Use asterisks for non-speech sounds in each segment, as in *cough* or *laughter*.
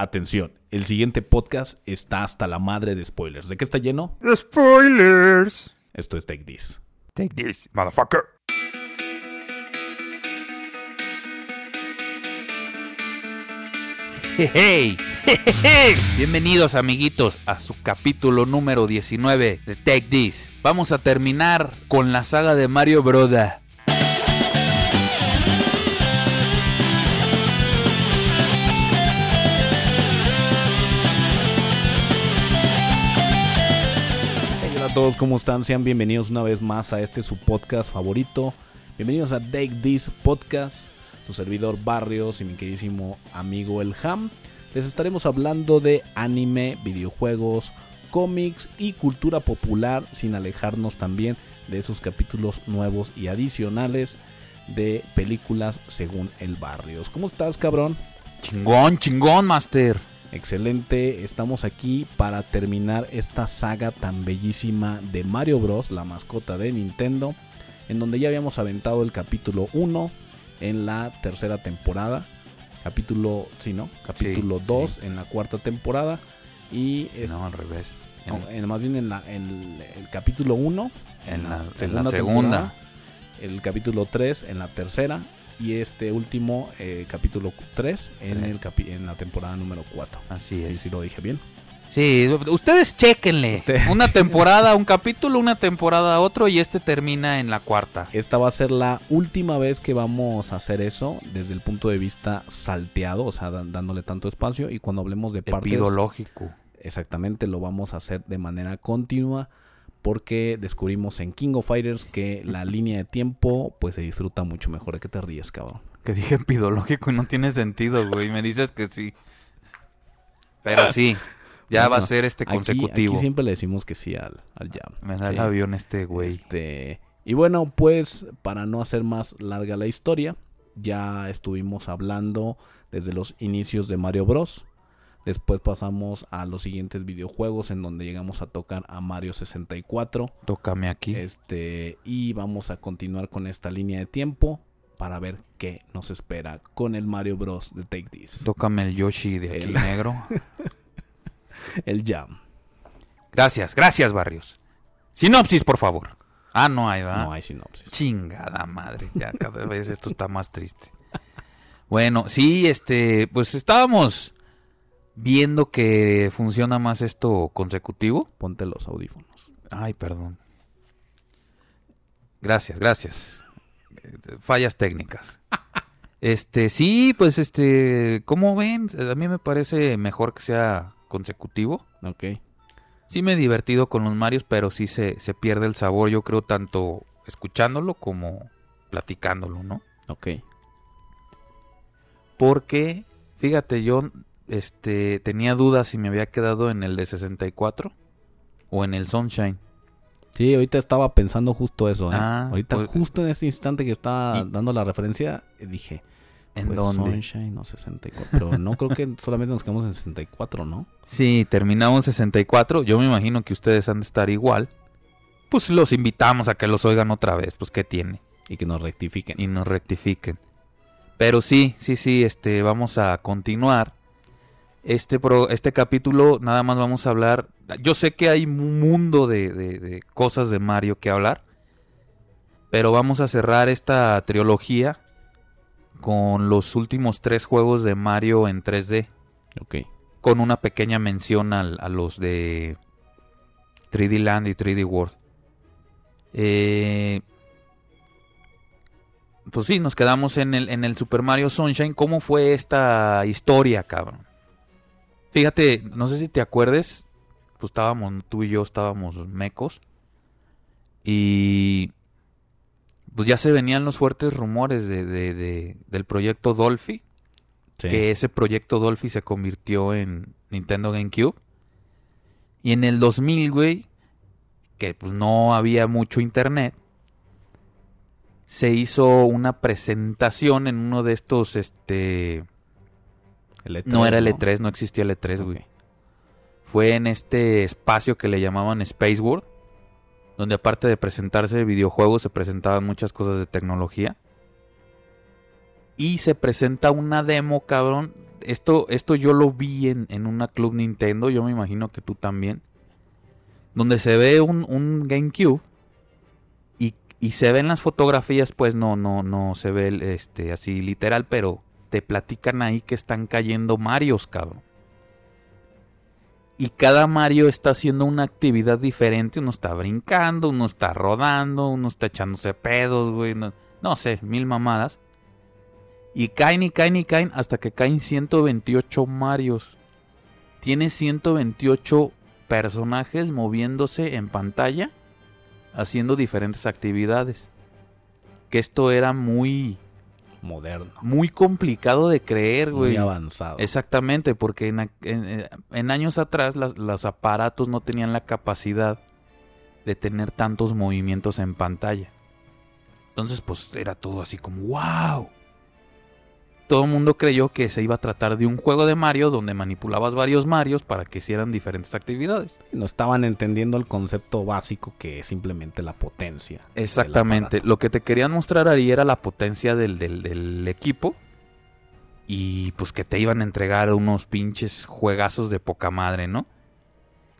Atención, el siguiente podcast está hasta la madre de spoilers. ¿De qué está lleno? Spoilers. Esto es Take This. Take this, motherfucker. Hey, hey, hey, Bienvenidos amiguitos a su capítulo número 19 de Take This. Vamos a terminar con la saga de Mario Broda. Todos, ¿cómo están? Sean bienvenidos una vez más a este su podcast favorito. Bienvenidos a Take This Podcast, su servidor Barrios y mi queridísimo amigo El Ham. Les estaremos hablando de anime, videojuegos, cómics y cultura popular, sin alejarnos también de esos capítulos nuevos y adicionales de películas según el Barrios. ¿Cómo estás, cabrón? Chingón, chingón, Master. Excelente, estamos aquí para terminar esta saga tan bellísima de Mario Bros, la mascota de Nintendo, en donde ya habíamos aventado el capítulo 1 en la tercera temporada, capítulo, sí, ¿no? Capítulo Sí, 2 sí. en la cuarta temporada y es- No, al revés. En, no, en- más bien en, la- en el capítulo 1 en la, en la segunda. el capítulo 3 en la tercera y este último eh, capítulo 3 en, el capi- en la temporada número 4. Así Sí, es. sí lo dije bien. Sí, ustedes chequenle. *laughs* Una temporada, un capítulo, una temporada, otro y este termina en la cuarta. Esta va a ser la última vez que vamos a hacer eso desde el punto de vista salteado, o sea, dándole tanto espacio. Y cuando hablemos de partes, Epidológico. exactamente lo vamos a hacer de manera continua, porque descubrimos en King of Fighters que la línea de tiempo pues se disfruta mucho mejor. ¿De qué te ríes, cabrón? Que dije epidológico y no tiene sentido, güey. Me dices que sí. Pero sí, ya va a ser este consecutivo. Aquí, siempre le decimos que sí al, al jam. Me da el Sí. avión este güey. Este, y bueno, pues para no hacer más larga la historia, ya estuvimos hablando desde los inicios de Mario Bros. Después pasamos a los siguientes videojuegos en donde llegamos a tocar a Mario 64. Tócame aquí. Este, y vamos a continuar con esta línea de tiempo para ver qué nos espera con el Mario Bros. de Take This. Tócame el Yoshi de aquí El- *laughs* negro. El Jam. Gracias, gracias, Barrios. Sinopsis, por favor. Ah, no hay, ¿verdad? No hay sinopsis. Chingada madre, ya cada vez esto está más triste. Bueno, sí, este, pues estábamos viendo que funciona más esto consecutivo. Ponte los audífonos. Ay, perdón. Gracias, gracias. Fallas técnicas. *laughs* Este, sí, pues este, ¿cómo ven? A mí me parece mejor que sea consecutivo. Ok. Sí me he divertido con los Marios, pero sí se, se pierde el sabor, yo creo, tanto escuchándolo como platicándolo, ¿no? Ok. Porque, fíjate, yo este, tenía dudas si me había quedado en el de 64 o en el Sunshine. Sí, ahorita estaba pensando justo eso. ¿eh? Ah, ahorita, pues- justo en este instante que estaba Y- dando la referencia, eh, dije, ¿En pues dónde? Sunshine o 64. Pero no creo que *laughs* solamente nos quedamos en 64, ¿no? Sí, terminamos 64. Yo me imagino que ustedes han de estar igual. Pues los invitamos a que los oigan otra vez, pues qué tiene. Y que nos rectifiquen. y nos rectifiquen. Pero sí, sí, sí, este, vamos a continuar. Este, pro- este capítulo nada más vamos a hablar. Yo sé que hay un mundo de, de- de cosas de Mario que hablar. Pero vamos a cerrar esta trilogía con los últimos tres juegos de Mario en 3D. Ok. Con una pequeña mención al- a los de 3D Land y 3D World. Eh, pues sí, nos quedamos en el, en el Super Mario Sunshine. ¿Cómo fue esta historia, cabrón? Fíjate, no sé si te acuerdes. Pues estábamos, tú y yo estábamos mecos. Y. Pues ya se venían los fuertes rumores de, de- de- del proyecto Dolphy. Sí. Que ese proyecto Dolphy se convirtió en Nintendo GameCube. Y en el 2000, güey, que pues no había mucho internet, se hizo una presentación en uno de estos, este... E3, No era el E3, no existía el E3, güey. Fue en este espacio que le llamaban Space World, donde aparte de presentarse videojuegos, se presentaban muchas cosas de tecnología. Y se presenta una demo, cabrón, esto, esto yo lo vi en, en una Club Nintendo, yo me imagino que tú también. Donde se ve un, un GameCube y, y se ven las fotografías, pues no, no, no se ve este, así literal, pero te platican ahí que están cayendo Marios, cabrón. Y cada Mario está haciendo una actividad diferente. Uno está brincando, uno está rodando, uno está echándose pedos, güey. No, no sé, mil mamadas. Y caen y caen y caen hasta que caen 128 Marios. Tiene 128 personajes moviéndose en pantalla, haciendo diferentes actividades. Que esto era muy Moderno. muy complicado de creer, Muy güey. avanzado. Exactamente, porque en, en años atrás las- los aparatos no tenían la capacidad de tener tantos movimientos en pantalla. Entonces, pues era todo así como ¡wow! Todo el mundo creyó que se iba a tratar de un juego de Mario donde manipulabas varios Marios para que hicieran diferentes actividades. No estaban entendiendo el concepto básico que es simplemente la potencia. Exactamente. Lo que te querían mostrar ahí era la potencia del, del- del equipo. Y pues que te iban a entregar unos pinches juegazos de poca madre, ¿no?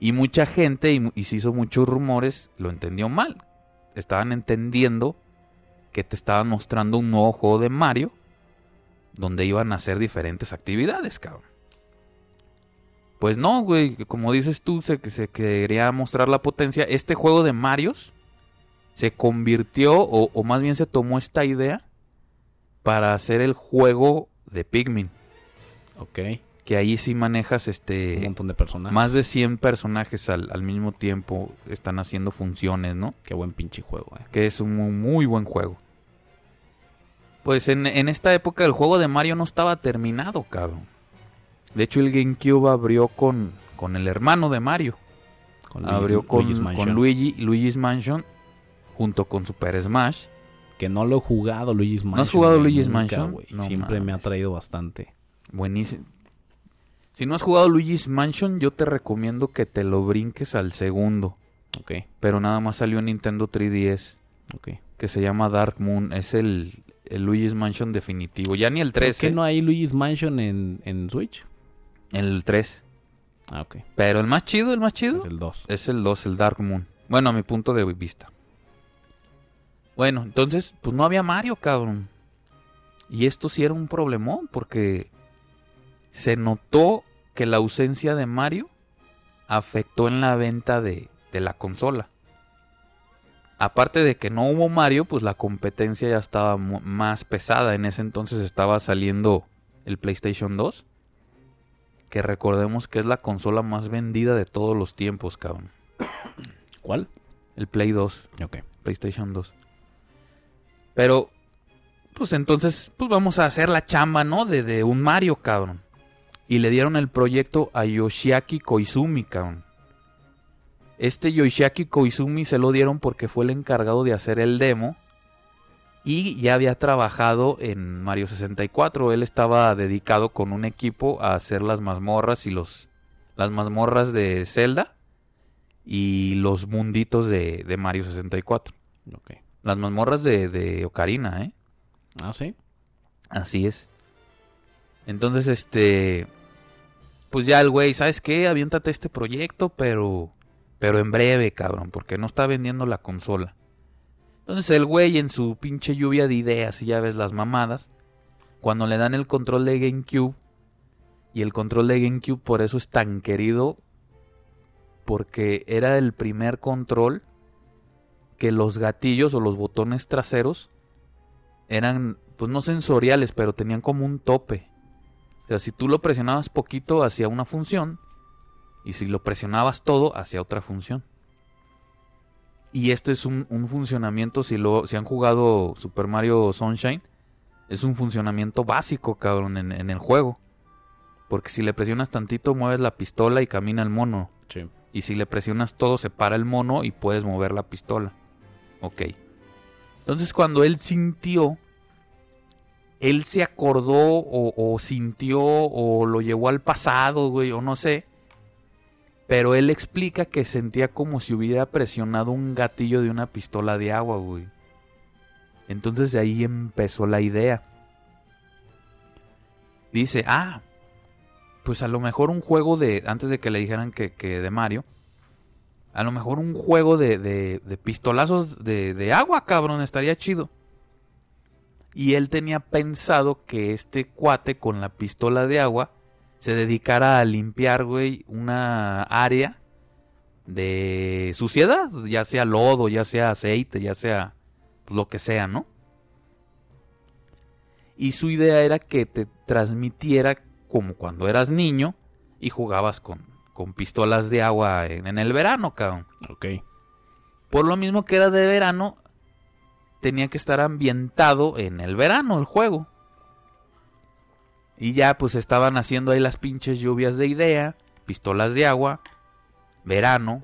Y mucha gente, y, y se hizo muchos rumores, lo entendió mal. Estaban entendiendo que te estaban mostrando un nuevo juego de Mario. Donde iban a hacer diferentes actividades, cabrón. Pues no, güey. Como dices tú, se, se quería mostrar la potencia. Este juego de Marios se convirtió, o, o más bien se tomó esta idea para hacer el juego de Pikmin. Ok. Que ahí sí manejas Un este montón de personajes. más de 100 personajes al, al mismo tiempo. Están haciendo funciones, ¿no? Qué buen pinche juego, eh. Que es un muy buen juego. Pues en, en esta época el juego de Mario no estaba terminado, cabrón. De hecho el GameCube abrió con, con el hermano de Mario. Con abrió con, Luigi's Mansion. con Luigi, Luigi's Mansion junto con Super Smash. Que no lo he jugado Luigi's Mansion. has jugado Luigi's nunca, Mansion? No Siempre me ha traído bastante. Buenísimo. Si no has jugado Luigi's Mansion, yo te recomiendo que te lo brinques al segundo. Ok, Pero nada más salió en Nintendo 3DS. ok. Que se llama Dark Moon. Es el, el Luigi's Mansion definitivo. Ya ni el ¿Por 3. qué ¿eh? no hay Luigi's Mansion en, en Switch? El 3. Ah, ok. Pero el más chido, el más chido. Es el 2. Es el 2, el Dark Moon. Bueno, a mi punto de vista. Bueno, entonces, pues no había Mario, cabrón. Y esto sí era un problemón, porque se notó que la ausencia de Mario afectó en la venta de, de la consola. Aparte de que no hubo Mario, pues la competencia ya estaba más pesada. En ese entonces estaba saliendo el PlayStation 2. Que recordemos que es la consola más vendida de todos los tiempos, cabrón. *coughs* ¿Cuál? El Play 2, Ok. PlayStation 2. Pero, pues entonces, pues vamos a hacer la chamba, ¿no? De, de un Mario, cabrón. Y le dieron el proyecto a Yoshiaki Koizumi, cabrón. Este Yoshiaki Koizumi se lo dieron porque fue el encargado de hacer el demo. Y ya había trabajado en Mario 64. Él estaba dedicado con un equipo a hacer las mazmorras y los. Las mazmorras de Zelda. Y los munditos de, de Mario 64. Ok. Las mazmorras de, de Ocarina, ¿eh? Ah, sí. Así es. Entonces, este. Pues ya el güey, ¿sabes qué? Aviéntate este proyecto, pero. Pero en breve, cabrón, porque no está vendiendo la consola. Entonces el güey en su pinche lluvia de ideas y ya ves las mamadas. Cuando le dan el control de GameCube. Y el control de GameCube por eso es tan querido. Porque era el primer control que los gatillos o los botones traseros eran, pues no sensoriales, pero tenían como un tope. O sea, si tú lo presionabas poquito hacia una función y si lo presionabas todo hacia otra función. Y este es un, un funcionamiento, si, lo, si han jugado Super Mario Sunshine, es un funcionamiento básico, cabrón, en, en el juego. Porque si le presionas tantito, mueves la pistola y camina el mono. Sí. Y si le presionas todo, se para el mono y puedes mover la pistola. Ok. Entonces cuando él sintió, él se acordó o, o sintió o lo llevó al pasado, güey, o no sé. Pero él explica que sentía como si hubiera presionado un gatillo de una pistola de agua, güey. Entonces de ahí empezó la idea. Dice, ah, pues a lo mejor un juego de, antes de que le dijeran que, que de Mario, a lo mejor un juego de, de, de pistolazos de, de agua, cabrón, estaría chido. Y él tenía pensado que este cuate con la pistola de agua se dedicara a limpiar, güey, una área de suciedad, ya sea lodo, ya sea aceite, ya sea lo que sea, ¿no? Y su idea era que te transmitiera como cuando eras niño y jugabas con, con pistolas de agua en, en el verano, cabrón. Ok. Por lo mismo que era de verano, tenía que estar ambientado en el verano el juego. Y ya pues estaban haciendo ahí las pinches lluvias de idea, pistolas de agua, verano.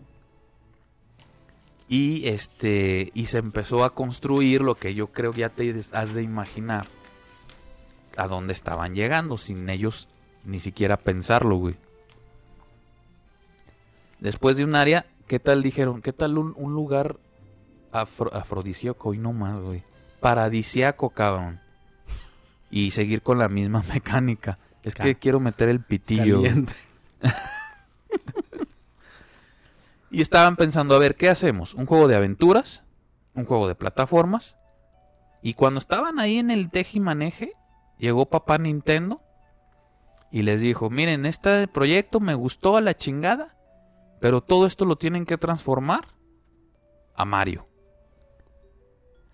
Y este y se empezó a construir lo que yo creo que ya te has de imaginar a dónde estaban llegando sin ellos ni siquiera pensarlo, güey. Después de un área, ¿qué tal dijeron? ¿Qué tal un, lugar afro- afrodisíaco y no más, güey? Paradisiaco, cabrón. Y seguir con la misma *laughs* mecánica. Es que quiero meter el pitillo. *laughs* Y estaban pensando, a ver, ¿qué hacemos? ¿Un juego de aventuras? ¿Un juego de plataformas? Y cuando estaban ahí en el teje y maneje, llegó papá Nintendo y les dijo, miren, este proyecto me gustó a la chingada, pero todo esto lo tienen que transformar a Mario.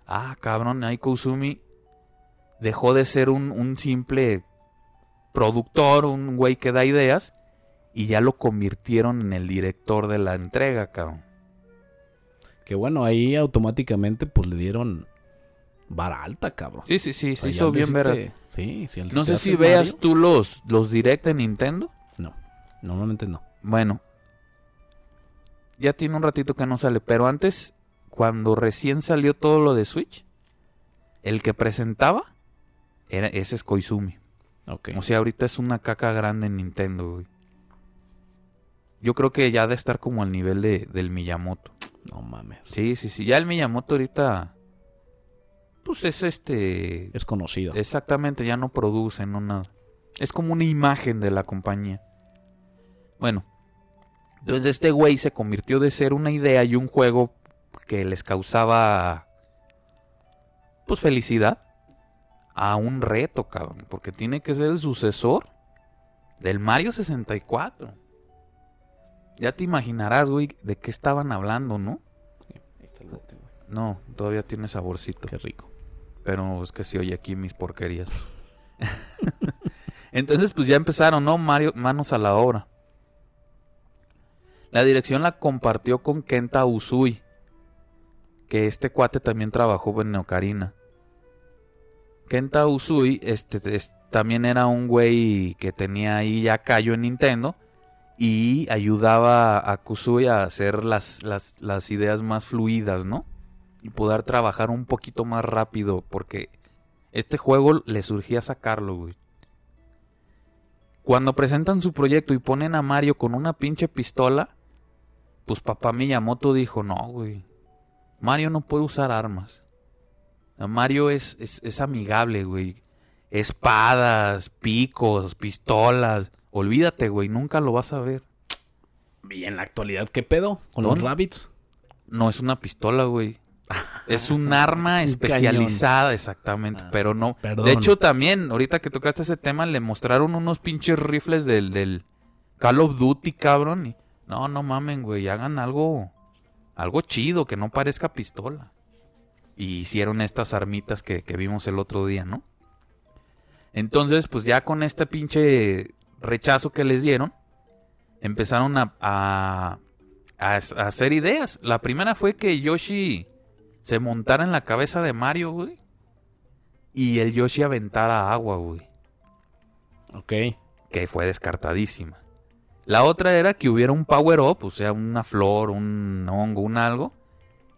Ah, cabrón, ahí Kouzumi dejó de ser un, un simple productor, un güey que da ideas, y ya lo convirtieron en el director de la entrega, cabrón. Que bueno, ahí automáticamente pues le dieron vara alta, cabrón. Sí, sí, sí, O sea, se hizo bien ver. Sí, el No sé si veas Mario- tú los, los direct de Nintendo. No, normalmente no. Bueno, ya tiene un ratito que no sale, pero antes, cuando recién salió todo lo de Switch, el que presentaba era ese es Koizumi. Ok. O sea, ahorita es una caca grande en Nintendo, güey. Yo creo que ya ha de estar como al nivel de, del Miyamoto. No mames. Sí, sí, sí. Ya el Miyamoto ahorita. Pues es este. Es conocido. Exactamente, ya no produce, no nada. Es como una imagen de la compañía. Bueno. Entonces este güey se convirtió de ser una idea y un juego que les causaba. Pues felicidad. A un reto, cabrón. Porque tiene que ser el sucesor del Mario 64. Ya te imaginarás, güey, de qué estaban hablando, ¿no? Ahí está el bote, güey. No, todavía tiene saborcito. Qué rico. Pero es que se oye aquí mis porquerías. *laughs* Entonces, pues ya empezaron, ¿no? Mario, manos a la obra. La dirección la compartió con Kenta Usui. Que este cuate también trabajó en Neocarina. Kenta Usui este, es- también era un güey que tenía ahí ya callo en Nintendo. Y ayudaba a Kusui a hacer las, las, las ideas más fluidas, ¿no? y poder trabajar un poquito más rápido porque este juego le surgía sacarlo, güey. Cuando presentan su proyecto y ponen a Mario con una pinche pistola, pues papá Miyamoto dijo, no, güey. Mario no puede usar armas. A Mario es, es, es amigable, güey. Espadas, picos, pistolas. Olvídate, güey, nunca lo vas a ver. Y en la actualidad, ¿qué pedo? ¿Con los rabbits? No es una pistola, güey. *laughs* Es un arma especializada, exactamente, Ah, pero no. perdón. De hecho, también, ahorita que tocaste ese tema, le mostraron unos pinches rifles del, del Call of Duty, cabrón. Y, no, no mamen, güey, hagan algo, algo chido, que no parezca pistola. Y hicieron estas armitas que, que vimos el otro día, ¿no? Entonces, pues ya con este pinche rechazo que les dieron, empezaron a, a, a- hacer ideas. La primera fue que Yoshi se montara en la cabeza de Mario, güey. Y el Yoshi aventara agua, güey. Ok. Que fue descartadísima. La otra era que hubiera un power up, o sea, una flor, un hongo, un algo.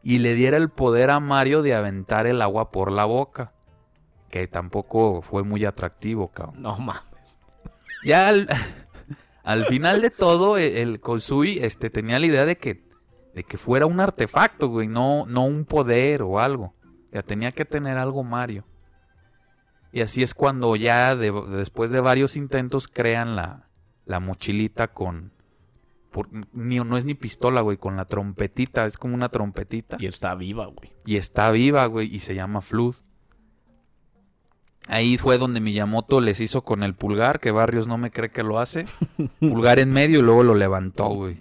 Y le diera el poder a Mario de aventar el agua por la boca. Que tampoco fue muy atractivo, cabrón. No mames. Ya al, *laughs* al final de todo, el, el Kosui este, tenía la idea de que, de que fuera un artefacto, güey, no, no un poder o algo. Ya tenía que tener algo Mario. Y así es cuando ya de- después de varios intentos crean la, la mochilita con... por- ni, no es ni pistola, güey, con la trompetita, es como una trompetita. Y está viva, güey. Y está viva, güey, y se llama Flood. Ahí fue donde Miyamoto les hizo con el pulgar, que Barrios no me cree que lo hace. *laughs* Pulgar en medio y luego lo levantó, güey.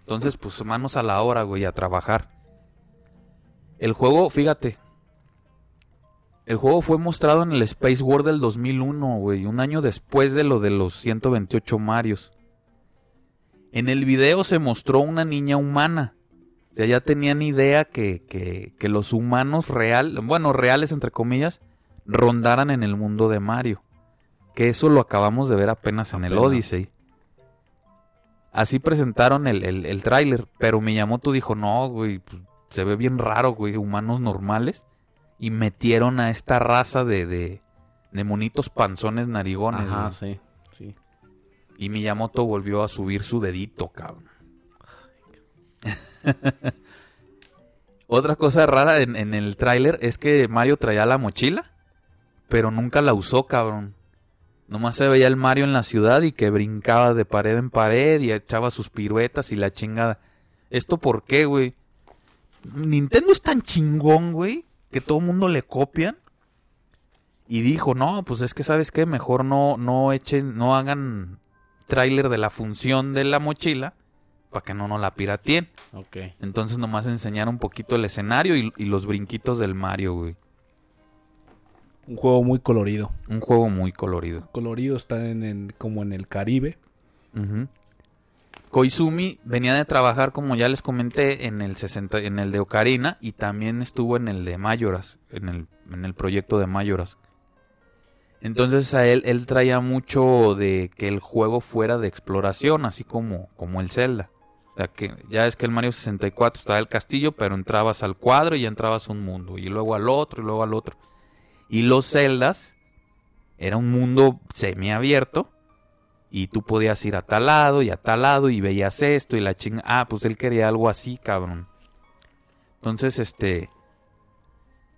Entonces, pues manos a la obra, güey, a trabajar. El juego, fíjate. El juego fue mostrado en el Space World del 2001, güey, un año después de lo de los 128 Marios. En el video se mostró una niña humana. O sea, ya tenían idea que, que, que los humanos real, bueno, reales entre comillas, rondaran en el mundo de Mario. Que eso lo acabamos de ver apenas en el. Odyssey. Así presentaron el, el, el tráiler, pero Miyamoto dijo, no, güey, pues, se ve bien raro, güey, humanos normales. Y metieron a esta raza de, de, de monitos panzones narigones. Ajá, güey. sí. Y Miyamoto volvió a subir su dedito, cabrón. *laughs* Otra cosa rara en, en el tráiler es que Mario traía la mochila, pero nunca la usó, cabrón. Nomás se veía el Mario en la ciudad y que brincaba de pared en pared y echaba sus piruetas y la chingada. ¿Esto por qué, güey? Nintendo es tan chingón, güey, que todo el mundo le copian. Y dijo, no, pues es que sabes qué, mejor no, no echen, no hagan tráiler de la función de la mochila para que no nos la pirateen. Ok. Entonces nomás enseñaron un poquito el escenario y, y los brinquitos del Mario, güey. Un juego muy colorido. Un juego muy colorido. Colorido está en, en- como en el Caribe. Koizumi venía de trabajar, como ya les comenté, en el 60, en el de Ocarina y también estuvo en el de Mayoras, en el, en el proyecto de Mayoras. Entonces a él, él traía mucho de que el juego fuera de exploración, así como, como el Zelda. O sea, que ya es que el Mario 64 estaba el castillo, pero entrabas al cuadro y ya entrabas a un mundo, y luego al otro, y luego al otro. Y los Zeldas era un mundo semiabierto, y tú podías ir a tal lado y a tal lado y veías esto y la chinga. Ah, pues él quería algo así, cabrón. Entonces, este.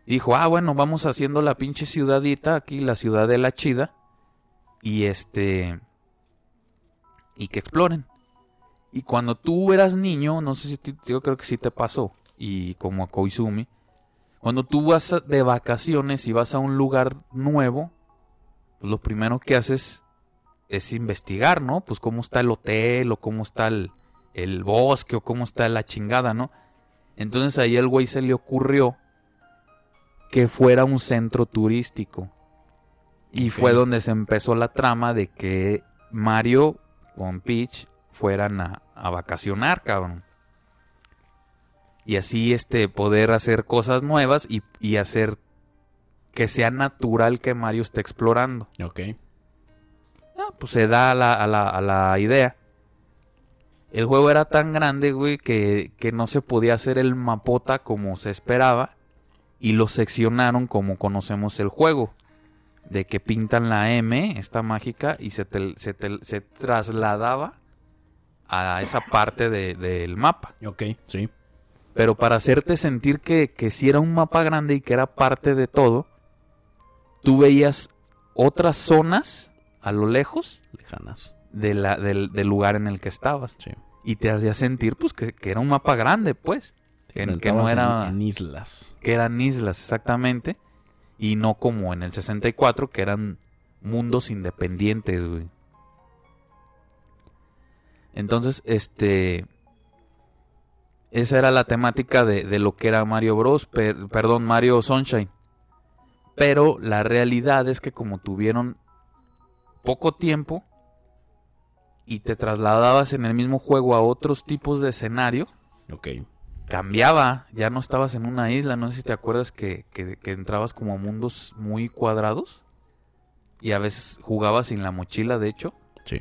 Dijo, ah, bueno, vamos haciendo la pinche ciudadita aquí, la ciudad de la chida. Y este. Y que exploren. Y cuando tú eras niño, no sé si te- yo creo que sí te pasó. Y como a Koizumi. Cuando tú vas de vacaciones y vas a un lugar nuevo, pues lo primero que haces es investigar, ¿no? Pues cómo está el hotel o cómo está el, el bosque o cómo está la chingada, ¿no? Entonces ahí el güey se le ocurrió que fuera un centro turístico. Y fue donde se empezó la trama de que Mario con Peach fueran a, a vacacionar, cabrón. Y así este poder hacer cosas nuevas y, y hacer que sea natural que Mario esté explorando. Ok. Ah, pues se da a la, a la, a la idea. El juego era tan grande, güey, que, que no se podía hacer el mapota como se esperaba. Y lo seccionaron como conocemos el juego. De que pintan la M, esta mágica, y se, tel- se, tel- se trasladaba a esa parte de- del mapa. Ok, sí. Pero para hacerte sentir que, que sí era un mapa grande y que era parte de todo, tú veías otras zonas a lo lejos Lejanas. de la- del, del lugar en el que estabas. Sí. Y te hacía sentir pues que, que era un mapa grande, pues. Que, que no Estabas en- era... En, islas. Que eran islas, exactamente. Y no como en el 64, que eran mundos independientes, güey. Entonces, este... Esa era la temática de, de lo que era Mario Bros. per- perdón, Mario Sunshine. Pero la realidad es que como tuvieron poco tiempo y te trasladabas en el mismo juego a otros tipos de escenario, Ok. Cambiaba, ya no estabas en una isla, no sé si te acuerdas que, que- que entrabas como a mundos muy cuadrados y a veces jugabas sin la mochila, de hecho, Sí.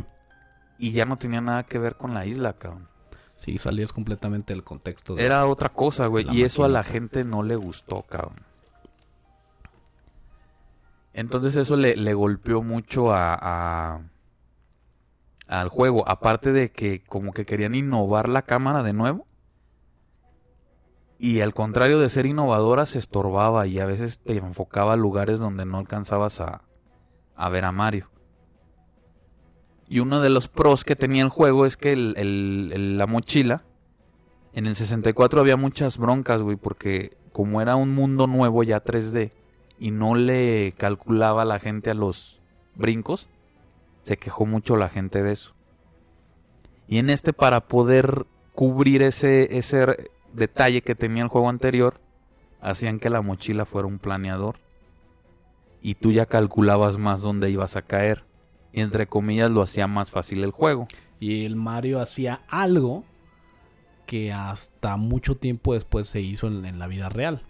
y ya no tenía nada que ver con la isla, cabrón. Sí, salías completamente del contexto. de- Era otra cosa, güey, y eso a la gente no le gustó, cabrón. Entonces eso le, le golpeó mucho a, a- al juego, aparte de que como que querían innovar la cámara de nuevo. Y al contrario de ser innovadora, se estorbaba y a veces te enfocaba a lugares donde no alcanzabas a, a ver a Mario. Y uno de los pros que tenía el juego es que el- el- la mochila, en el 64 había muchas broncas, güey, porque como era un mundo nuevo ya 3D y no le calculaba la gente a los brincos, se quejó mucho la gente de eso. Y en este, para poder cubrir ese, ese detalle que tenía el juego anterior, hacían que la mochila fuera un planeador. Y tú ya calculabas más dónde ibas a caer. Y entre comillas lo hacía más fácil el juego. Y el Mario hacía algo que hasta mucho tiempo después se hizo en, en la vida real.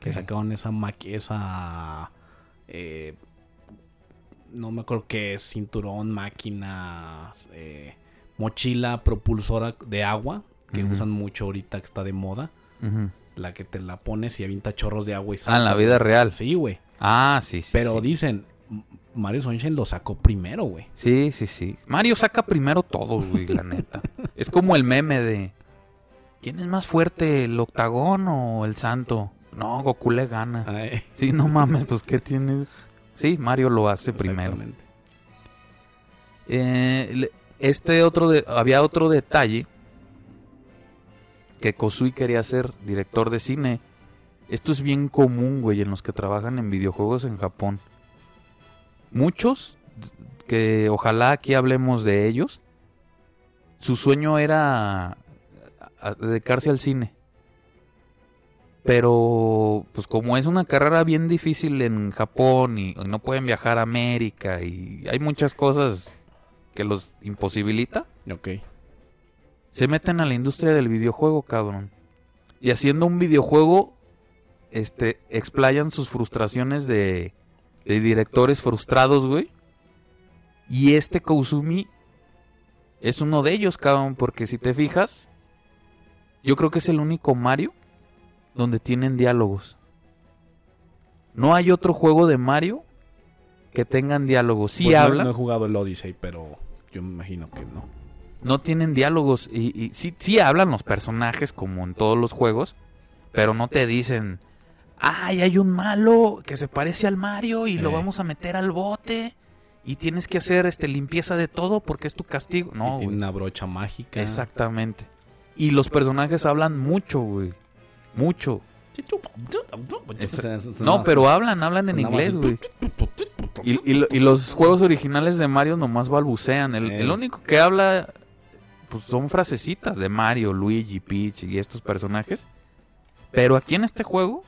Que ¿Qué? sacaron esa esa eh, no me acuerdo qué cinturón, máquina, eh, mochila propulsora de agua que usan mucho ahorita que está de moda. La que te la pones y avienta chorros de agua y Ah, en la vida real. Sí, güey. Ah, sí, sí. Pero sí. dicen, Mario Sunshine lo sacó primero, güey. Sí, sí, sí. Mario saca primero todo, güey, la neta. *laughs* es como el meme de... ¿Quién es más fuerte, el octagón o el santo? No, Goku le gana. Ay, Sí, no mames, pues ¿qué tiene? Sí, Mario lo hace primero. Eh, este otro de, había otro detalle que Kosui quería ser director de cine. Esto es bien común, güey, en los que trabajan en videojuegos en Japón. Muchos, que ojalá aquí hablemos de ellos, su sueño era dedicarse al cine. Pero, pues como es una carrera bien difícil en Japón y, y no pueden viajar a América y hay muchas cosas que los imposibilita, Ok. Se meten a la industria del videojuego, cabrón. Y haciendo un videojuego, este, explayan sus frustraciones de, de directores frustrados, güey. Y este Kouzumi es uno de ellos, cabrón, porque si te fijas, yo creo que es el único Mario donde tienen diálogos. No hay otro juego de Mario que tengan diálogos. Sí Pues no-. No, he jugado el Odyssey, pero yo me imagino que no. No tienen diálogos y, y sí, sí hablan los personajes como en todos los juegos, pero no te dicen, ay, hay un malo que se parece al Mario y lo Eh. vamos a meter al bote y tienes que hacer este limpieza de todo porque es tu castigo. Y No, tiene una brocha mágica. Exactamente. Y los personajes hablan mucho, güey. Mucho. No, pero hablan, hablan en inglés, güey. Y, y y los juegos originales de Mario nomás balbucean. El, Eh. el único que habla pues son frasecitas de Mario, Luigi, Peach y estos personajes. Pero aquí en este juego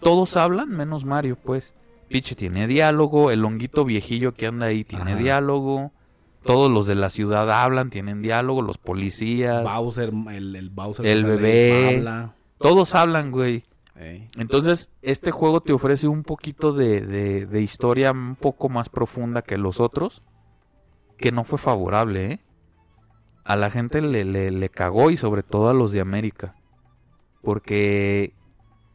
todos hablan menos Mario, pues. Peach tiene diálogo, el honguito viejillo que anda ahí tiene Ajá. diálogo. Todos los de la ciudad hablan, tienen diálogo, los policías. Bowser, el, el Bowser. El bebé. habla. Todos hablan, güey. Ey. Entonces, este juego te ofrece un poquito de, de- de historia un poco más profunda que los otros, que no fue favorable, ¿eh? A la gente le, le- le cagó y sobre todo a los de América. Porque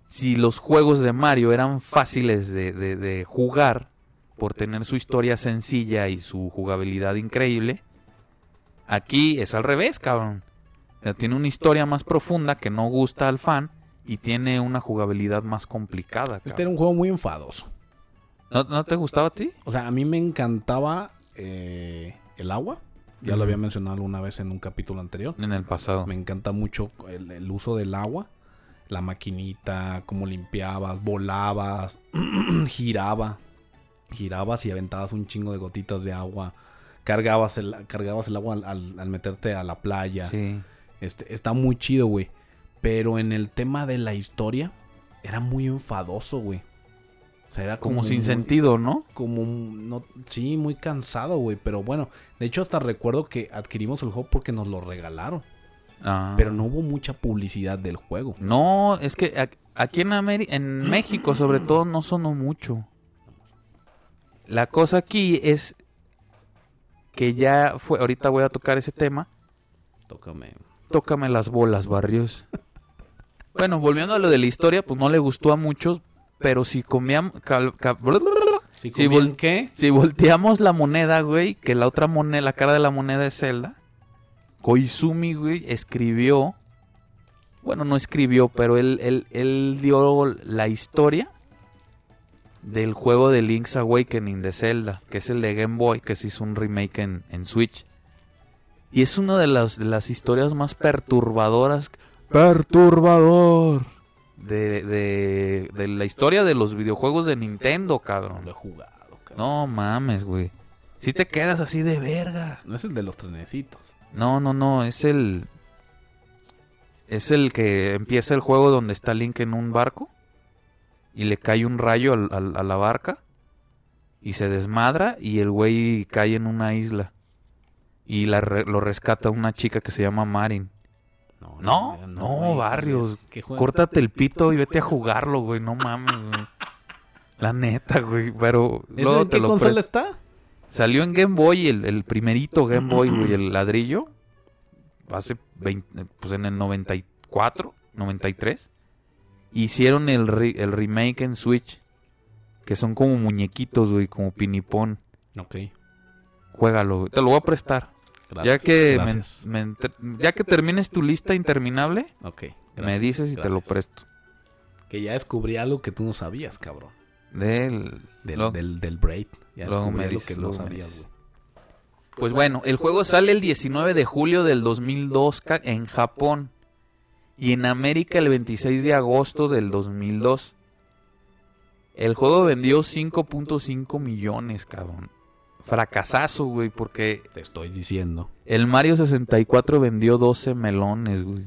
si los juegos de Mario eran fáciles de, de- de jugar por tener su historia sencilla y su jugabilidad increíble, aquí es al revés, cabrón. O sea, tiene una historia más profunda que no gusta al fan y tiene una jugabilidad más complicada. Este era un juego muy enfadoso. ¿No, no te gustaba a ti? O sea, a mí me encantaba eh, el agua. Ya lo había mencionado alguna vez en un capítulo anterior. En el pasado. Me encanta mucho el, el uso del agua. La maquinita, cómo limpiabas, volabas, *clears throat* giraba. Girabas y aventabas un chingo de gotitas de agua. Cargabas el, cargabas el agua al, al- al meterte a la playa. Sí. Este, está muy chido, güey. Pero en el tema de la historia, era muy enfadoso, güey. Sea, era como, Como sin muy- sentido, ¿no? Como, no, sí, muy cansado, güey. Pero bueno, de hecho hasta recuerdo que adquirimos el juego porque nos lo regalaron. Ah. Pero no hubo mucha publicidad del juego. No, es que aquí en, Ameri- en México sobre todo no sonó mucho. La cosa aquí es que ya fue, ahorita voy a tocar ese tema. Tócame. Tócame las bolas, barrios. Bueno, volviendo a lo de la historia, pues no le gustó a muchos, pero si comíamos... ¿Sí, Sí, comían vol- qué? Si volteamos la moneda, güey, que la otra moneda, la cara de la moneda es Zelda, Koizumi, güey, escribió, bueno, no escribió, pero él, él, él dio la historia del juego de Link's Awakening de Zelda, que es el de Game Boy, que se hizo un remake en, en Switch. Y es una de las, de las historias más perturbadoras. Perturbador. De, de, de la historia de los videojuegos de Nintendo, cabrón. Lo he jugado, cabrón. No mames, güey. Si te quedas así de verga. No es el de los trenecitos. No, no, no, es el... Es el que empieza el juego donde está Link en un barco y le cae un rayo al- al- a la barca y se desmadra y el güey cae en una isla y la lo rescata una chica que se llama Marin. No, No, no, güey, Barrios. Córtate el pito y vete a jugarlo, güey, no mames, güey. La neta, güey, pero ¿Ese luego en qué lo consola está? Salió en Game Boy, el, el primerito Game Boy, güey, el *clears throat* ladrillo. Hace 20, pues en el 94, 93. Hicieron el, re- el remake en Switch. Que son como muñequitos, güey, como pinipón. Ok. Juégalo, güey. Te lo voy a prestar. Gracias. ya que Gracias. me ya que termines tu lista interminable, Ok. me dices y te lo presto. Que ya descubrí algo que tú no sabías, cabrón. Del, Del, lo- del, del Braid. Ya luego descubrí algo que no sabías, güey. Pues bueno, el juego sale el 19 de julio del 2002 ca- en Japón y en América el 26 de agosto del 2002. El juego vendió 5.5 millones, cabrón. Fracasazo, güey, porque Te estoy diciendo el Mario 64 vendió 12 melones, güey.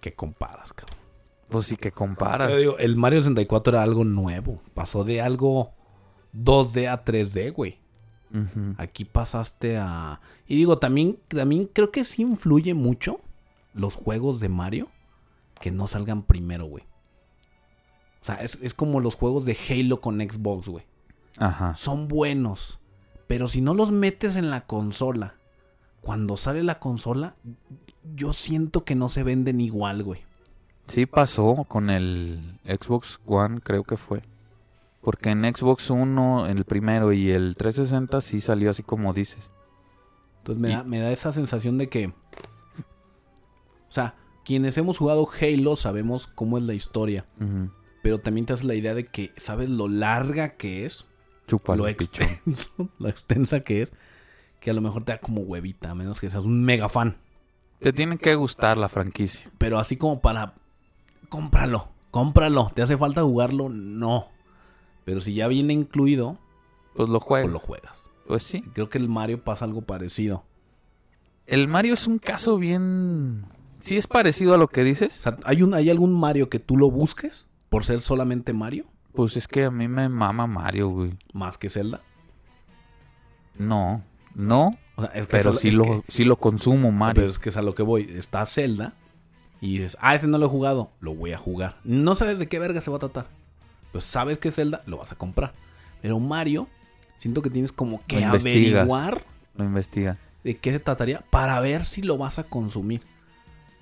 que comparas, cabrón. Pues sí que compara. Pero digo, el Mario 64 era algo nuevo. Pasó de algo 2D a 3D, güey. Aquí pasaste a... Y digo, también, también creo que sí influye mucho los juegos de Mario que no salgan primero, güey. O sea, es, es como los juegos de Halo con Xbox, güey. Ajá. Son buenos. Pero si no los metes en la consola, cuando sale la consola, yo siento que no se venden igual, güey. Sí pasó con el Xbox One, creo que fue. Porque en Xbox 1, el primero y el 360 sí salió así como dices. Entonces me, Y- da, me da esa sensación de que... O sea, quienes hemos jugado Halo sabemos cómo es la historia. Pero también te hace la idea de que sabes lo larga que es. Chúpalo, lo extenso, *laughs* lo extensa que es. Que a lo mejor te da como huevita, a menos que seas un mega fan. Te tiene que gustar la franquicia. Pero así como para... Cómpralo, cómpralo. ¿Te hace falta jugarlo? No. Pero si ya viene incluido, Pues lo pues juegas. lo juegas. Pues sí. Creo que el Mario pasa algo parecido. El Mario es un caso bien... Sí es parecido a lo que O dices. sea, ¿hay, un, ¿hay algún Mario que tú lo busques por ser solamente Mario? Pues es que a mí me mama Mario, güey. Más que Zelda. No, no, O sea, es que pero sí lo, que- sí lo consumo Mario. Pero es que es a lo que voy. Está Zelda. Y dices, ah, ese no lo he jugado. Lo voy a jugar. No sabes de qué verga se va a tratar. Pues sabes que es Zelda, lo vas a comprar. Pero Mario, siento que tienes como que Lo averiguar Lo investiga. de qué se trataría para ver si lo vas a consumir.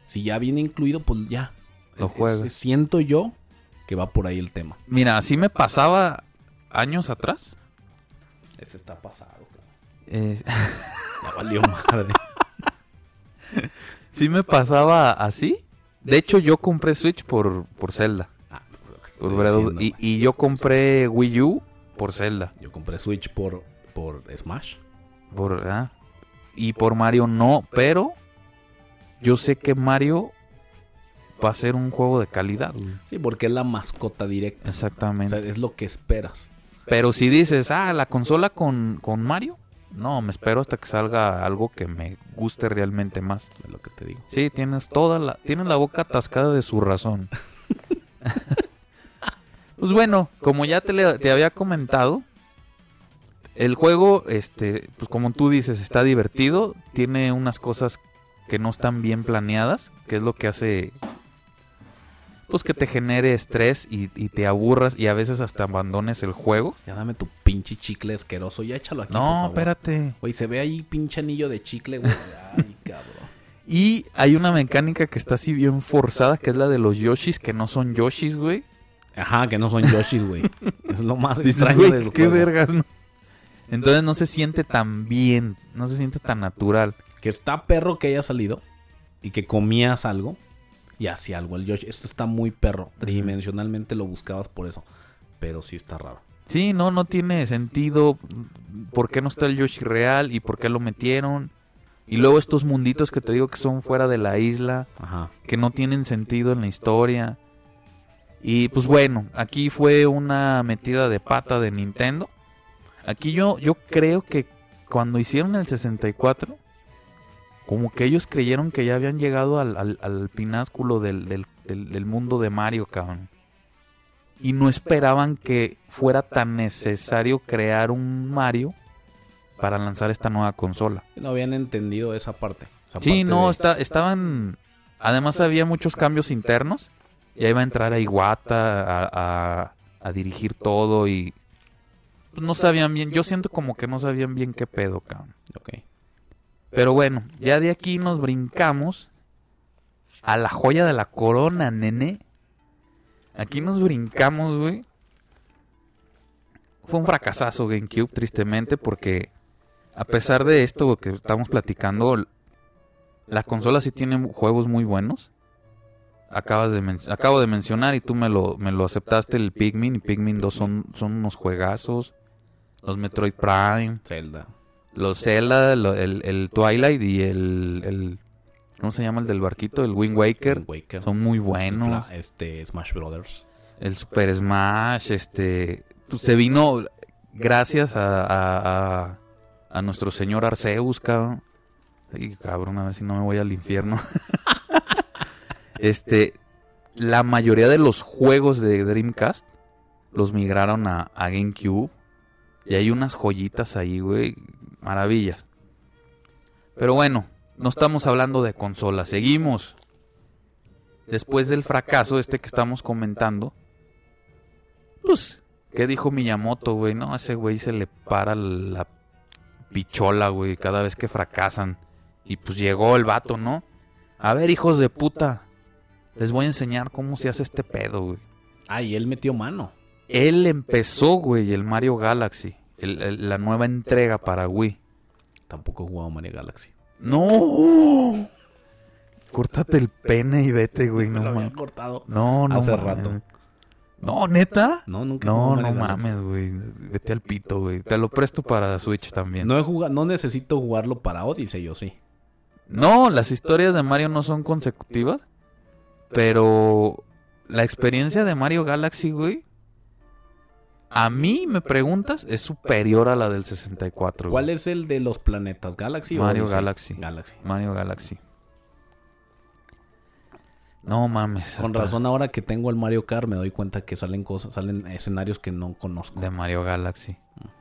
Si ya viene incluido, pues ya. Lo juegas. siento yo que va por ahí el tema. Mira, así me pasaba años atrás. Ese está pasado. cabrón. Eh, Ya valió madre. *laughs* sí me pasaba así. De hecho, yo compré Switch por, por Zelda. Ah, pues, por y, y yo compré Wii U por Zelda. Yo compré Switch por, por Smash. Por, ah, Y por Mario no, pero yo sé que Mario va a ser un juego de calidad. güey. Sí, porque es la mascota directa. O Exactamente. sea, es lo que esperas. Pero si dices, ah, la consola con, con Mario, no, me espero hasta que salga algo que me guste realmente más. Es lo que te digo. Sí, tienes toda la, tienes la boca atascada de su razón. *laughs* pues bueno, como ya te, le- te había comentado, el juego, este, pues como tú dices, está divertido, tiene unas cosas que no están bien planeadas, que es lo que hace, pues que te genere estrés y, y te aburras y a veces hasta abandones el juego. Ya dame tu pinche chicle asqueroso. Ya échalo aquí. por No, favor. espérate. Güey, se ve ahí pinche anillo de chicle, güey. Ay, *laughs* cabrón. Y hay una mecánica que está así bien forzada, que es la de los Yoshis, que no son Yoshis, güey. Ajá, que no son Yoshis, güey. *laughs* Es lo más Dices, extraño güey, del qué juego. vergas, ¿no? Entonces no se siente tan bien, no se siente tan natural. Que está perro que haya salido y que comías algo y hacía algo el Yoshi. Esto está muy perro. Tridimensionalmente lo buscabas por eso. Pero sí está raro. Sí, no, no tiene sentido. ¿Por qué no está el Yoshi real y por qué lo metieron? Y luego estos munditos que te digo que son fuera de la isla, Ajá. que no tienen sentido en la historia. Y pues bueno, aquí fue una metida de pata de Nintendo. Aquí yo, yo creo que cuando hicieron el 64, como que ellos creyeron que ya habían llegado al, al, al pináculo del, del, del, del mundo de Mario, cabrón. Y no esperaban que fuera tan necesario crear un Mario para lanzar esta nueva consola. No habían entendido esa parte. esa Sí, parte no, de- está, estaban... Además había muchos cambios internos. Ya iba a entrar a Iwata a, a- a dirigir todo y... pues, no sabían bien, yo siento como que no sabían bien qué pedo, cabrón. Ok. Pero bueno, ya de aquí nos brincamos a la joya de la corona, nene. Aquí nos brincamos, güey. Fue un fracasazo GameCube, tristemente, porque a pesar de esto que estamos platicando, la consola sí tiene juegos muy buenos. Acabas de acabo de mencionar y tú me lo, me lo aceptaste el Pikmin y Pikmin 2 son, son unos juegazos. Los Metroid Prime. Zelda. Los Zelda, lo- el, el Twilight y el, el- ¿Cómo se llama el del barquito? El Wind Waker. Wind Waker. Son muy buenos. Este, Smash Brothers. El Super Smash, este... pues, se vino gracias a, a, a- a nuestro señor Arceus, cabrón. Ay, cabrón, a ver si no me voy al infierno. *laughs* este... La mayoría de los juegos de Dreamcast los migraron a, a GameCube. Y hay unas joyitas ahí, güey. Maravillas. Pero bueno, no estamos hablando de consolas. Seguimos. Después del fracaso este que estamos comentando. Pues, ¿qué dijo Miyamoto, güey? No, a ese güey se le para la pichola, güey, cada vez que fracasan. Y pues llegó el vato, ¿no? A ver, hijos de puta. Les voy a enseñar cómo se hace este pedo, güey. Ah, y él metió mano. Él empezó, güey, el Mario Galaxy. El- el- la nueva entrega para Wii. Tampoco he jugado Mario Galaxy. ¡No! Córtate el pene y vete, güey. Me No, lo había cortado. no, no Hace mames. rato. No, neta. No, nunca he No, jugado no mames, güey. Vete al pito, güey. Te lo presto para Switch también. No he jugado, no necesito jugarlo para Odyssey, yo sí. No, las historias de Mario no son consecutivas. Pero la experiencia de Mario Galaxy, güey. A mí, me preguntas, es superior a la del 64. ¿Cuál güey. es el de los planetas? ¿Galaxy o Mario Odyssey? Galaxy. Galaxy. Mario Galaxy. No mames. Con hasta razón ahora que tengo el Mario Kart me doy cuenta que salen cosas, salen escenarios que no conozco. De Mario Galaxy.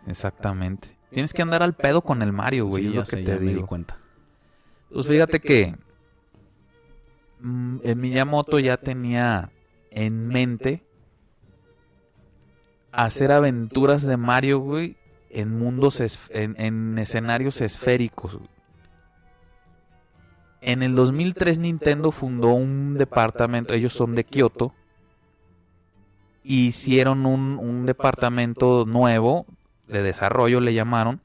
Exactamente. Tienes que andar al pedo con el Mario, güey. Sí, es ya lo que te ya me di digo. cuenta. Pues fíjate que mm, Miyamoto ya tenía en mente hacer aventuras de Mario, güey, en mundos, en, en escenarios esféricos. güey. En el 2003 Nintendo fundó un departamento, ellos son de Kioto, hicieron un, un departamento nuevo de desarrollo, le llamaron,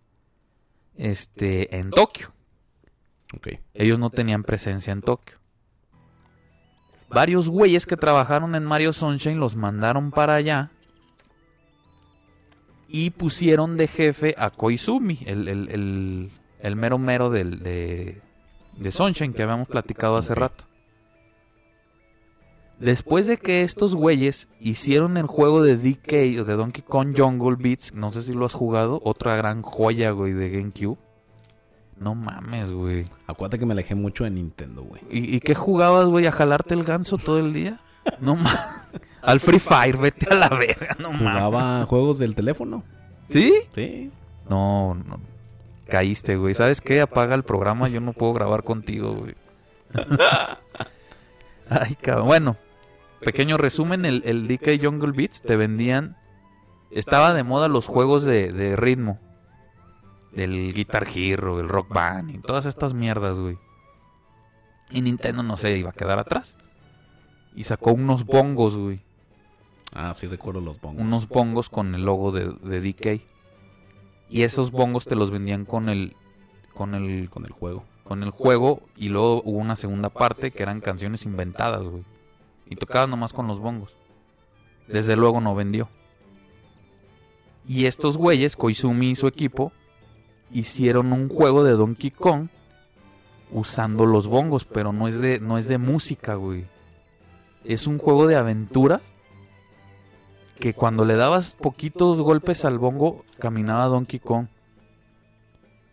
este, en Tokio. Ok. Ellos no tenían presencia en Tokio. Varios güeyes que trabajaron en Mario Sunshine los mandaron para allá. Y pusieron de jefe a Koizumi, el, el- el- el mero mero del, de, de Sunshine que habíamos platicado hace rato. Después de que estos güeyes hicieron el juego de DK o de Donkey Kong Jungle Beats, no sé si lo has jugado, otra gran joya, güey, de GameCube. No mames, güey. Acuérdate que me alejé mucho de Nintendo, güey. ¿Y, y qué jugabas, güey? ¿A jalarte el ganso todo el día? No mames. Al Free Fire, vete a la verga, no mames. Jugaba juegos del teléfono. ¿Sí? Sí. No, no. Caíste, güey. ¿Sabes qué? Apaga el programa, yo no puedo grabar contigo, güey. *laughs* Ay, cabrón. Bueno, pequeño resumen, el, el DK Jungle Beats te vendían... Estaba de moda los juegos de, de ritmo. Del Guitar Hero, el Rock Band y todas estas mierdas, güey. Y Nintendo no se iba a quedar atrás. Y sacó unos bongos, güey. Ah, sí recuerdo los bongos. Unos bongos con el logo de, de DK. Y esos bongos te los vendían con el... Con el con el juego. con el juego y luego hubo una segunda parte que eran canciones inventadas, güey. Y tocabas nomás con los bongos. Desde luego no vendió. Y estos güeyes, Koizumi y su equipo, hicieron un juego de Donkey Kong usando los bongos, pero no es de, no es de música, güey. Es un juego de aventura que cuando le dabas poquitos golpes al bongo, caminaba Donkey Kong.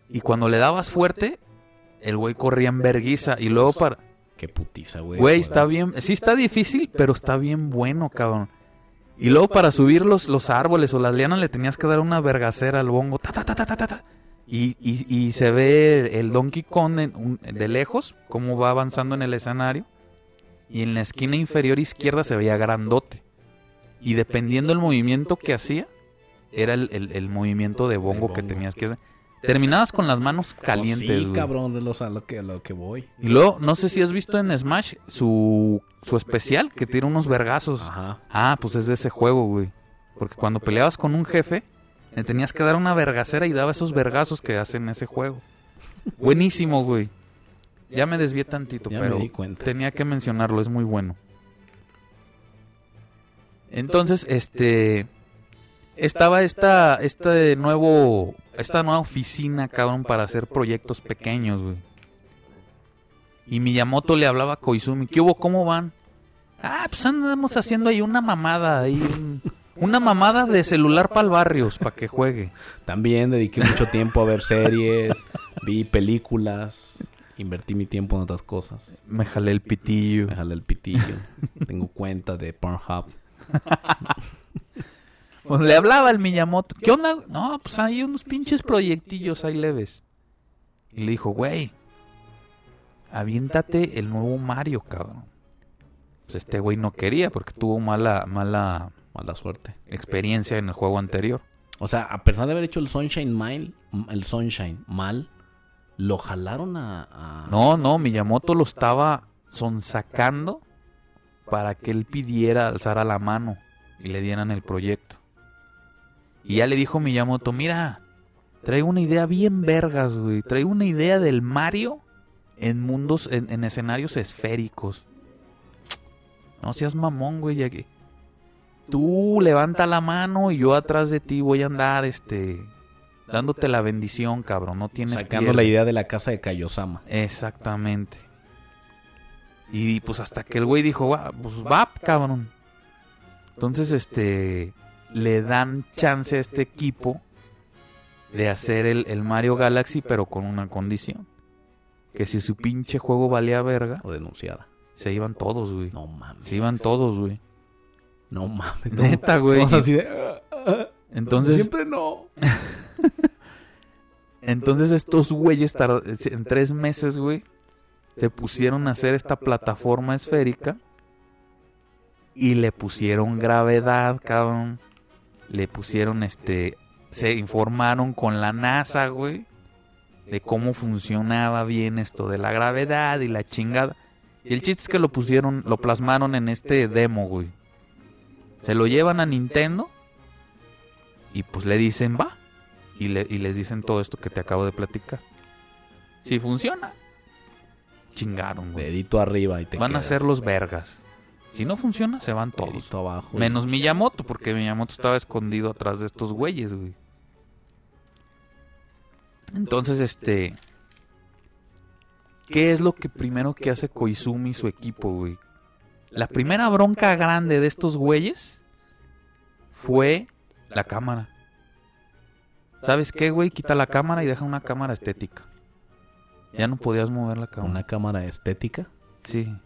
Y cuando le dabas fuerte, el güey corría en verguiza. Y luego para... Qué putiza, güey. Güey, está bien. Sí está difícil, pero está bien bueno, cabrón. Y luego para subir los, los árboles o las lianas le tenías que dar una vergacera al bongo. Ta, ta, ta, ta, ta, ta, ta. Y, y- y se ve el Donkey Kong en un- de lejos, cómo va avanzando en el escenario. Y en la esquina inferior izquierda se veía grandote. Y dependiendo del movimiento que hacía, era el, el- el movimiento de bongo, que tenías que hacer. Terminabas con las manos Oh, calientes, sí, cabrón, de los, a, lo que, a lo que voy. Y luego, no sé si has visto en Smash su, su especial, que tira unos vergazos. Ajá. Ah, pues es de ese juego, güey. Porque cuando peleabas con un jefe, le tenías que dar una vergacera y daba esos vergazos que hacen en ese juego. Buenísimo, güey. Ya me desvié tantito, Ya pero tenía que mencionarlo, es muy bueno. Entonces, este estaba esta este nuevo esta nueva oficina, cabrón, para hacer proyectos pequeños, güey. Y Miyamoto le hablaba a Koizumi, ¿qué hubo? ¿Cómo van? Ah, pues andamos haciendo ahí una mamada, ahí un- una mamada de celular para el barrios, para que juegue. También dediqué mucho tiempo a ver series, vi películas, invertí mi tiempo en otras cosas. Me jalé el pitillo. Me jalé el pitillo. *laughs* Tengo cuenta de Pornhub. *laughs* Pues le hablaba el Miyamoto. ¿Qué onda? No, pues hay unos pinches proyectillos ahí leves. Y le dijo, güey, aviéntate el nuevo Mario, cabrón. Pues este güey no quería porque tuvo mala, mala Mala suerte. experiencia en el juego anterior. O sea, a pesar de haber hecho el Sunshine mal, el Sunshine mal, lo jalaron a, a- No, no, Miyamoto lo estaba sonsacando para que él pidiera, alzara la mano y le dieran el proyecto. Y ya le dijo Miyamoto, mira, traigo una idea bien vergas, güey. Traigo una idea del Mario en mundos, en, en escenarios esféricos. No seas mamón, güey. ya que- Tú levanta la mano y yo atrás de ti voy a andar, este, dándote la bendición, cabrón. No tienes sacando la idea de la casa de Kaiosama. Exactamente. Y pues hasta que el güey dijo, "Va, pues va, cabrón. Entonces, este, le dan chance a este equipo de hacer el, el Mario Galaxy, pero con una condición. Que si su pinche juego valía verga, Renunciada. se iban todos, güey. No mames. Se iban todos, güey. No mames. Neta, güey. Así de, "Ah, ah, Entonces, siempre no. *laughs* Entonces estos güeyes tar- en tres meses, güey, se pusieron a hacer esta plataforma esférica y le pusieron gravedad, cabrón. Le pusieron este, se informaron con la NASA, güey, de cómo funcionaba bien esto de la gravedad y la chingada. Y el chiste es que lo pusieron, lo plasmaron en este demo, güey. Se lo llevan a Nintendo y pues le dicen, va y, le- y les dicen todo esto que te acabo de platicar. Si funciona, chingaron, güey. Dedito arriba y te Van a ser los vergas. Si no funciona, se van todos. Dedito abajo. Menos Miyamoto, porque Miyamoto estaba escondido atrás de estos güeyes, güey. Entonces, este... ¿Qué es lo que primero que hace Koizumi y su equipo, güey? La primera bronca grande de estos güeyes fue la cámara. ¿Sabes qué, güey? Quita la cámara y deja una cámara estética. Ya no podías mover la cámara. Una cámara estética. Sí.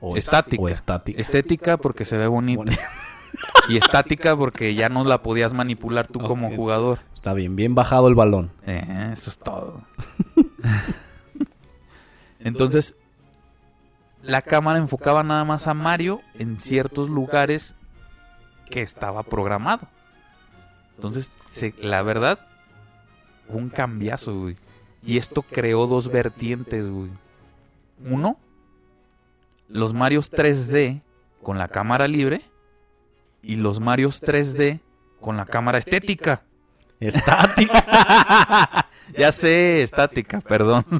O Estática. O estática. Estética porque se ve bonita. Bueno, Y estática porque ya no la podías manipular tú como jugador. Está bien, bien bajado el balón. Eh, eso es todo. *laughs* Entonces, la cámara enfocaba nada más a Mario en ciertos lugares que estaba programado. Entonces, se- la verdad, fue un cambiazo, güey. Y esto creó dos vertientes, güey. Uno, los Marios 3D con la cámara libre y los Marios 3D con la cámara estética. Estática. *laughs* *laughs* ya sé, estática, perdón. *laughs*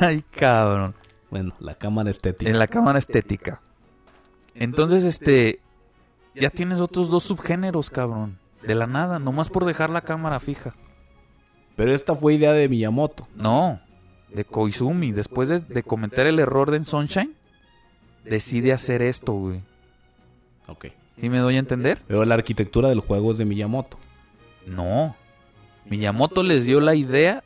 Ay, cabrón. bueno, la cámara estética. En la cámara estética. Entonces, este. Ya tienes otros dos subgéneros, cabrón. De la nada, nomás por dejar la cámara fija. Pero esta fue idea de Miyamoto. No, de Koizumi. Después de, de cometer el error de Sunshine, decide hacer esto, güey. Ok. ¿Sí me doy a entender? Pero la arquitectura del juego es de Miyamoto. No. Miyamoto les dio la idea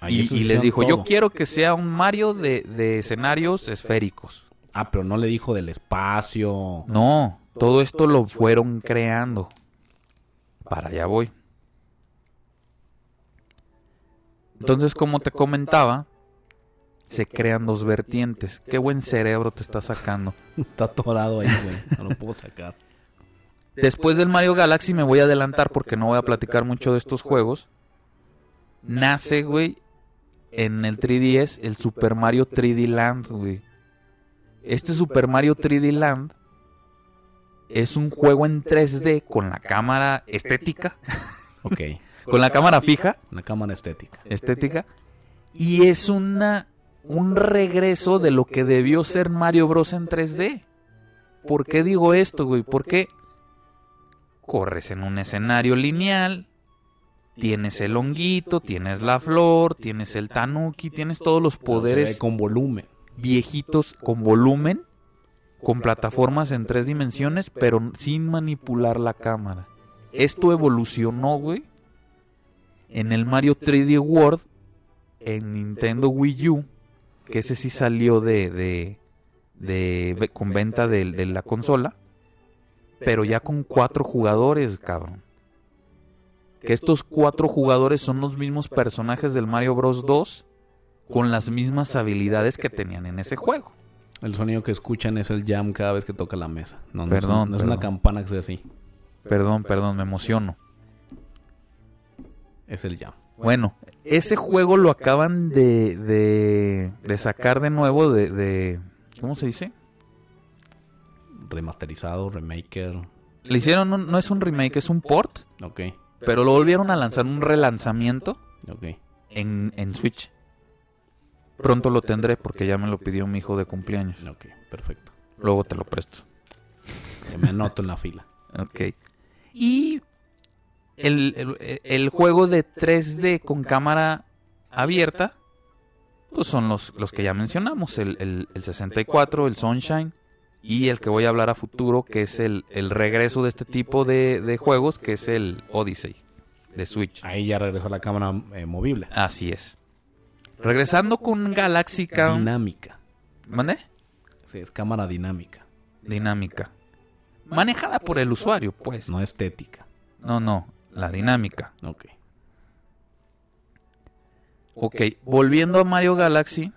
Ahí y, les dijo, yo quiero que sea un Mario de, de escenarios esféricos. Ah, pero no le dijo del espacio. No, todo esto lo fueron creando. Para allá voy. Entonces, como te comentaba, se crean dos vertientes. Qué buen cerebro te está sacando. *laughs* Está atorado ahí, güey. No lo puedo sacar. Después del Mario Galaxy me voy a adelantar porque no voy a platicar mucho de estos juegos. Nace, güey, en el 3DS el Super Mario 3D Land, güey. Este Super Mario 3D Land es un juego en 3D con la cámara estética, *laughs* Ok. con la cámara fija, Una cámara estética. estética, y es una un regreso de lo que debió ser Mario Bros en 3D. ¿Por qué digo esto, güey? Porque corres en un escenario lineal, tienes el honguito, tienes la flor, tienes el tanuki, tienes todos los poderes con volumen. viejitos con volumen, con plataformas en tres dimensiones, pero sin manipular la cámara. Esto evolucionó, güey, en el Mario 3D World, en Nintendo Wii U, que ese sí salió de, de, de- con venta de la consola, pero ya con cuatro jugadores, cabrón. Que estos cuatro jugadores son los mismos personajes del Mario Bros 2 con las mismas habilidades que tenían en ese juego. El sonido que escuchan es el jam cada vez que toca la mesa. No, no Perdón, es, no es una campana que sea así. Perdón, perdón, me emociono. Es el jam. Bueno, ese juego lo acaban de, de, de sacar de nuevo de, de- ¿Cómo se dice? Remasterizado, remaker. Le hicieron, un- no es un remake, es un port, Ok. pero lo volvieron a lanzar un relanzamiento Ok. en, en Switch. Pronto lo tendré porque ya me lo pidió mi hijo de cumpleaños. Ok. Perfecto. Luego te lo presto. Me anoto en la fila. Ok. Y el, el- el juego de 3D con cámara abierta, pues son los, los que ya mencionamos, el, el- el 64, el Sunshine y el que voy a hablar a futuro, que es el, el regreso de este tipo de, de juegos, que es el Odyssey de Switch. Ahí ya regresó la cámara eh, movible. Así es. Regresando con Galaxy Cam... Dinámica. ¿Mande? Sí, es cámara dinámica. Dinámica. Manejada por el usuario, pues. No estética. No, no, la dinámica. Ok. Ok, volviendo a Mario Galaxy,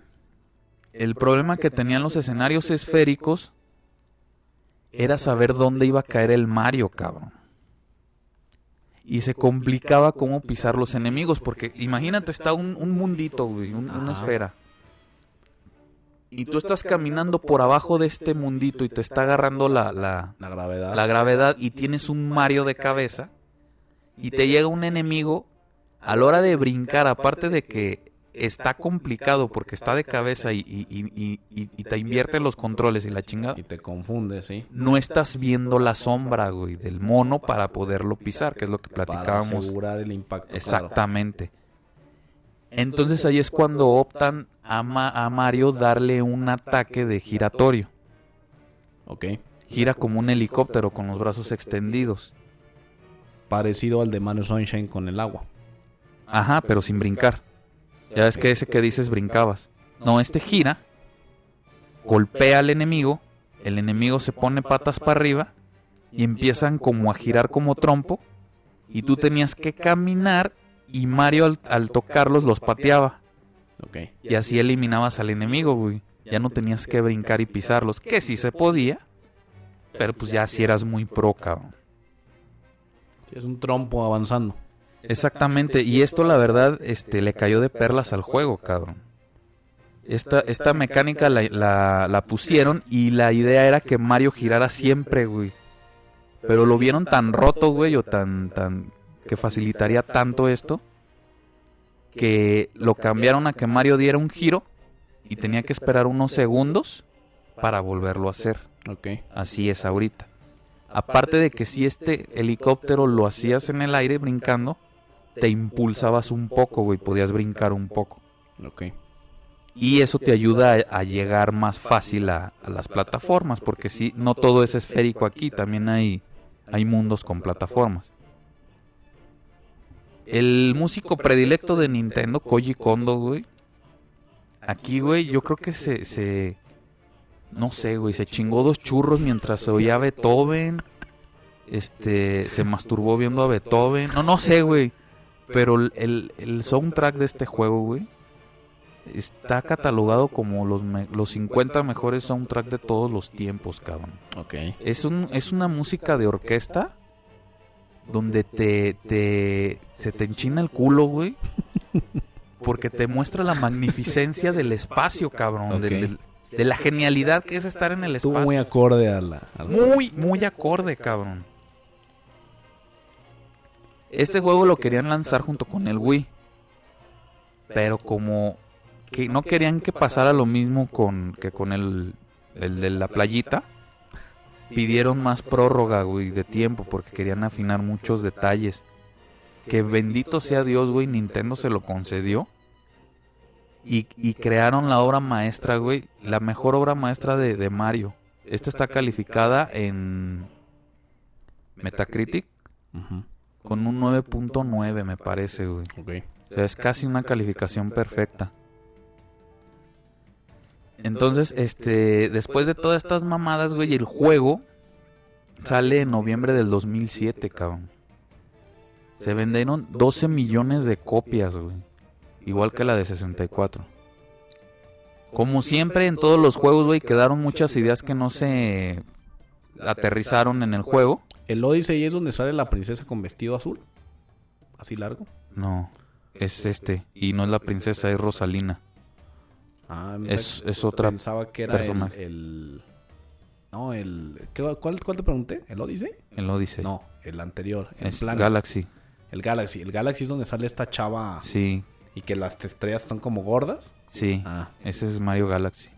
el problema que tenían los escenarios esféricos era saber dónde iba a caer el Mario, cabrón. Y se complicaba cómo pisar los enemigos, porque imagínate, está un, un mundito, güey, un- una esfera. Y tú estás caminando por abajo de este mundito y te está agarrando la, la, La gravedad. la gravedad y tienes un Mario de cabeza y te llega un enemigo a la hora de brincar, aparte de que está complicado porque está de cabeza y, y- y- y- te invierte los controles y la chingada, Y te confunde, ¿sí? no estás viendo la sombra, güey, del mono para poderlo pisar, que es lo que Para platicábamos. asegurar el impacto. Exactamente. Entonces ahí es cuando optan a, Ma- a Mario darle un ataque de giratorio. Ok. Gira como un helicóptero con los brazos extendidos. Parecido al de Mario Sunshine con el agua. Ajá, pero sin brincar. Ya ves que ese que dices brincabas. No, este gira, golpea al enemigo, el enemigo se pone patas para arriba y empiezan como a girar como trompo y tú tenías que caminar y Mario al, al tocarlos los pateaba Ok. y así eliminabas al enemigo, güey. Ya no tenías que brincar y pisarlos, que sí se podía, pero pues ya si eras muy pro, cabrón. Sí, es un trompo avanzando. Exactamente, y esto la verdad este, le cayó de perlas al juego, cabrón. Esta, esta mecánica la, la- la pusieron y la idea era que Mario girara siempre, güey. Pero lo vieron tan roto, güey, o tan, tan, que facilitaría tanto esto, que lo cambiaron a que Mario diera un giro y tenía que esperar unos segundos para volverlo a hacer. Ok. Así es ahorita. Aparte de que si este helicóptero lo hacías en el aire brincando, te impulsabas un poco, güey, podías brincar un poco. Ok. Y eso te ayuda a, a llegar más fácil a, a las plataformas, porque si no todo es esférico aquí, también hay, hay mundos con plataformas. El músico predilecto de Nintendo, Koji Kondo, güey. Aquí, güey, yo creo que se, se... No sé, güey, se chingó dos churros mientras se oía a Beethoven. Este, se masturbó viendo a Beethoven. No, no sé, güey. Pero el- el, soundtrack de este juego, güey, está catalogado como los, me- los 50 mejores soundtrack de todos los tiempos, cabrón. Ok. Es, un, es una música de orquesta donde te, te se te enchina el culo, güey. Porque te muestra la magnificencia del espacio, cabrón. Ok. del- del- de la genialidad que es estar en el Estuvo espacio. muy acorde a la... a la- Muy, muy acorde, cabrón. Este juego lo querían lanzar junto con el Wii. Pero como que no querían que pasara lo mismo con que con el, el de la playita, pidieron más prórroga, de tiempo porque querían afinar muchos detalles. Que bendito sea Dios, güey, Nintendo se lo concedió. Y, y crearon la obra maestra, güey, la mejor obra maestra de, de Mario. Esta está calificada en Metacritic Ujú. Con un 9.9, me parece, güey. Ok. O sea, es casi una calificación perfecta. Entonces, este, después de todas estas mamadas, güey, el juego sale en noviembre del 2007, cabrón. Se vendieron 12 millones de copias, güey. Igual que la de 64. Como siempre en todos los juegos, güey, quedaron muchas ideas que no se aterrizaron en el juego. El Odyssey es donde sale la princesa con vestido azul. Así largo. No, es este. Y no es la princesa, es Rosalina. Ah, Es, es otra Pensaba que era el, No, el... ¿qué- cuál, ¿Cuál te pregunté? ¿El Odyssey? El Odyssey. No, el anterior. El es. Galaxy. El Galaxy. El Galaxy es donde sale esta chava Sí, y que las estrellas están como gordas. sí. Ah, Ese es Mario Galaxy.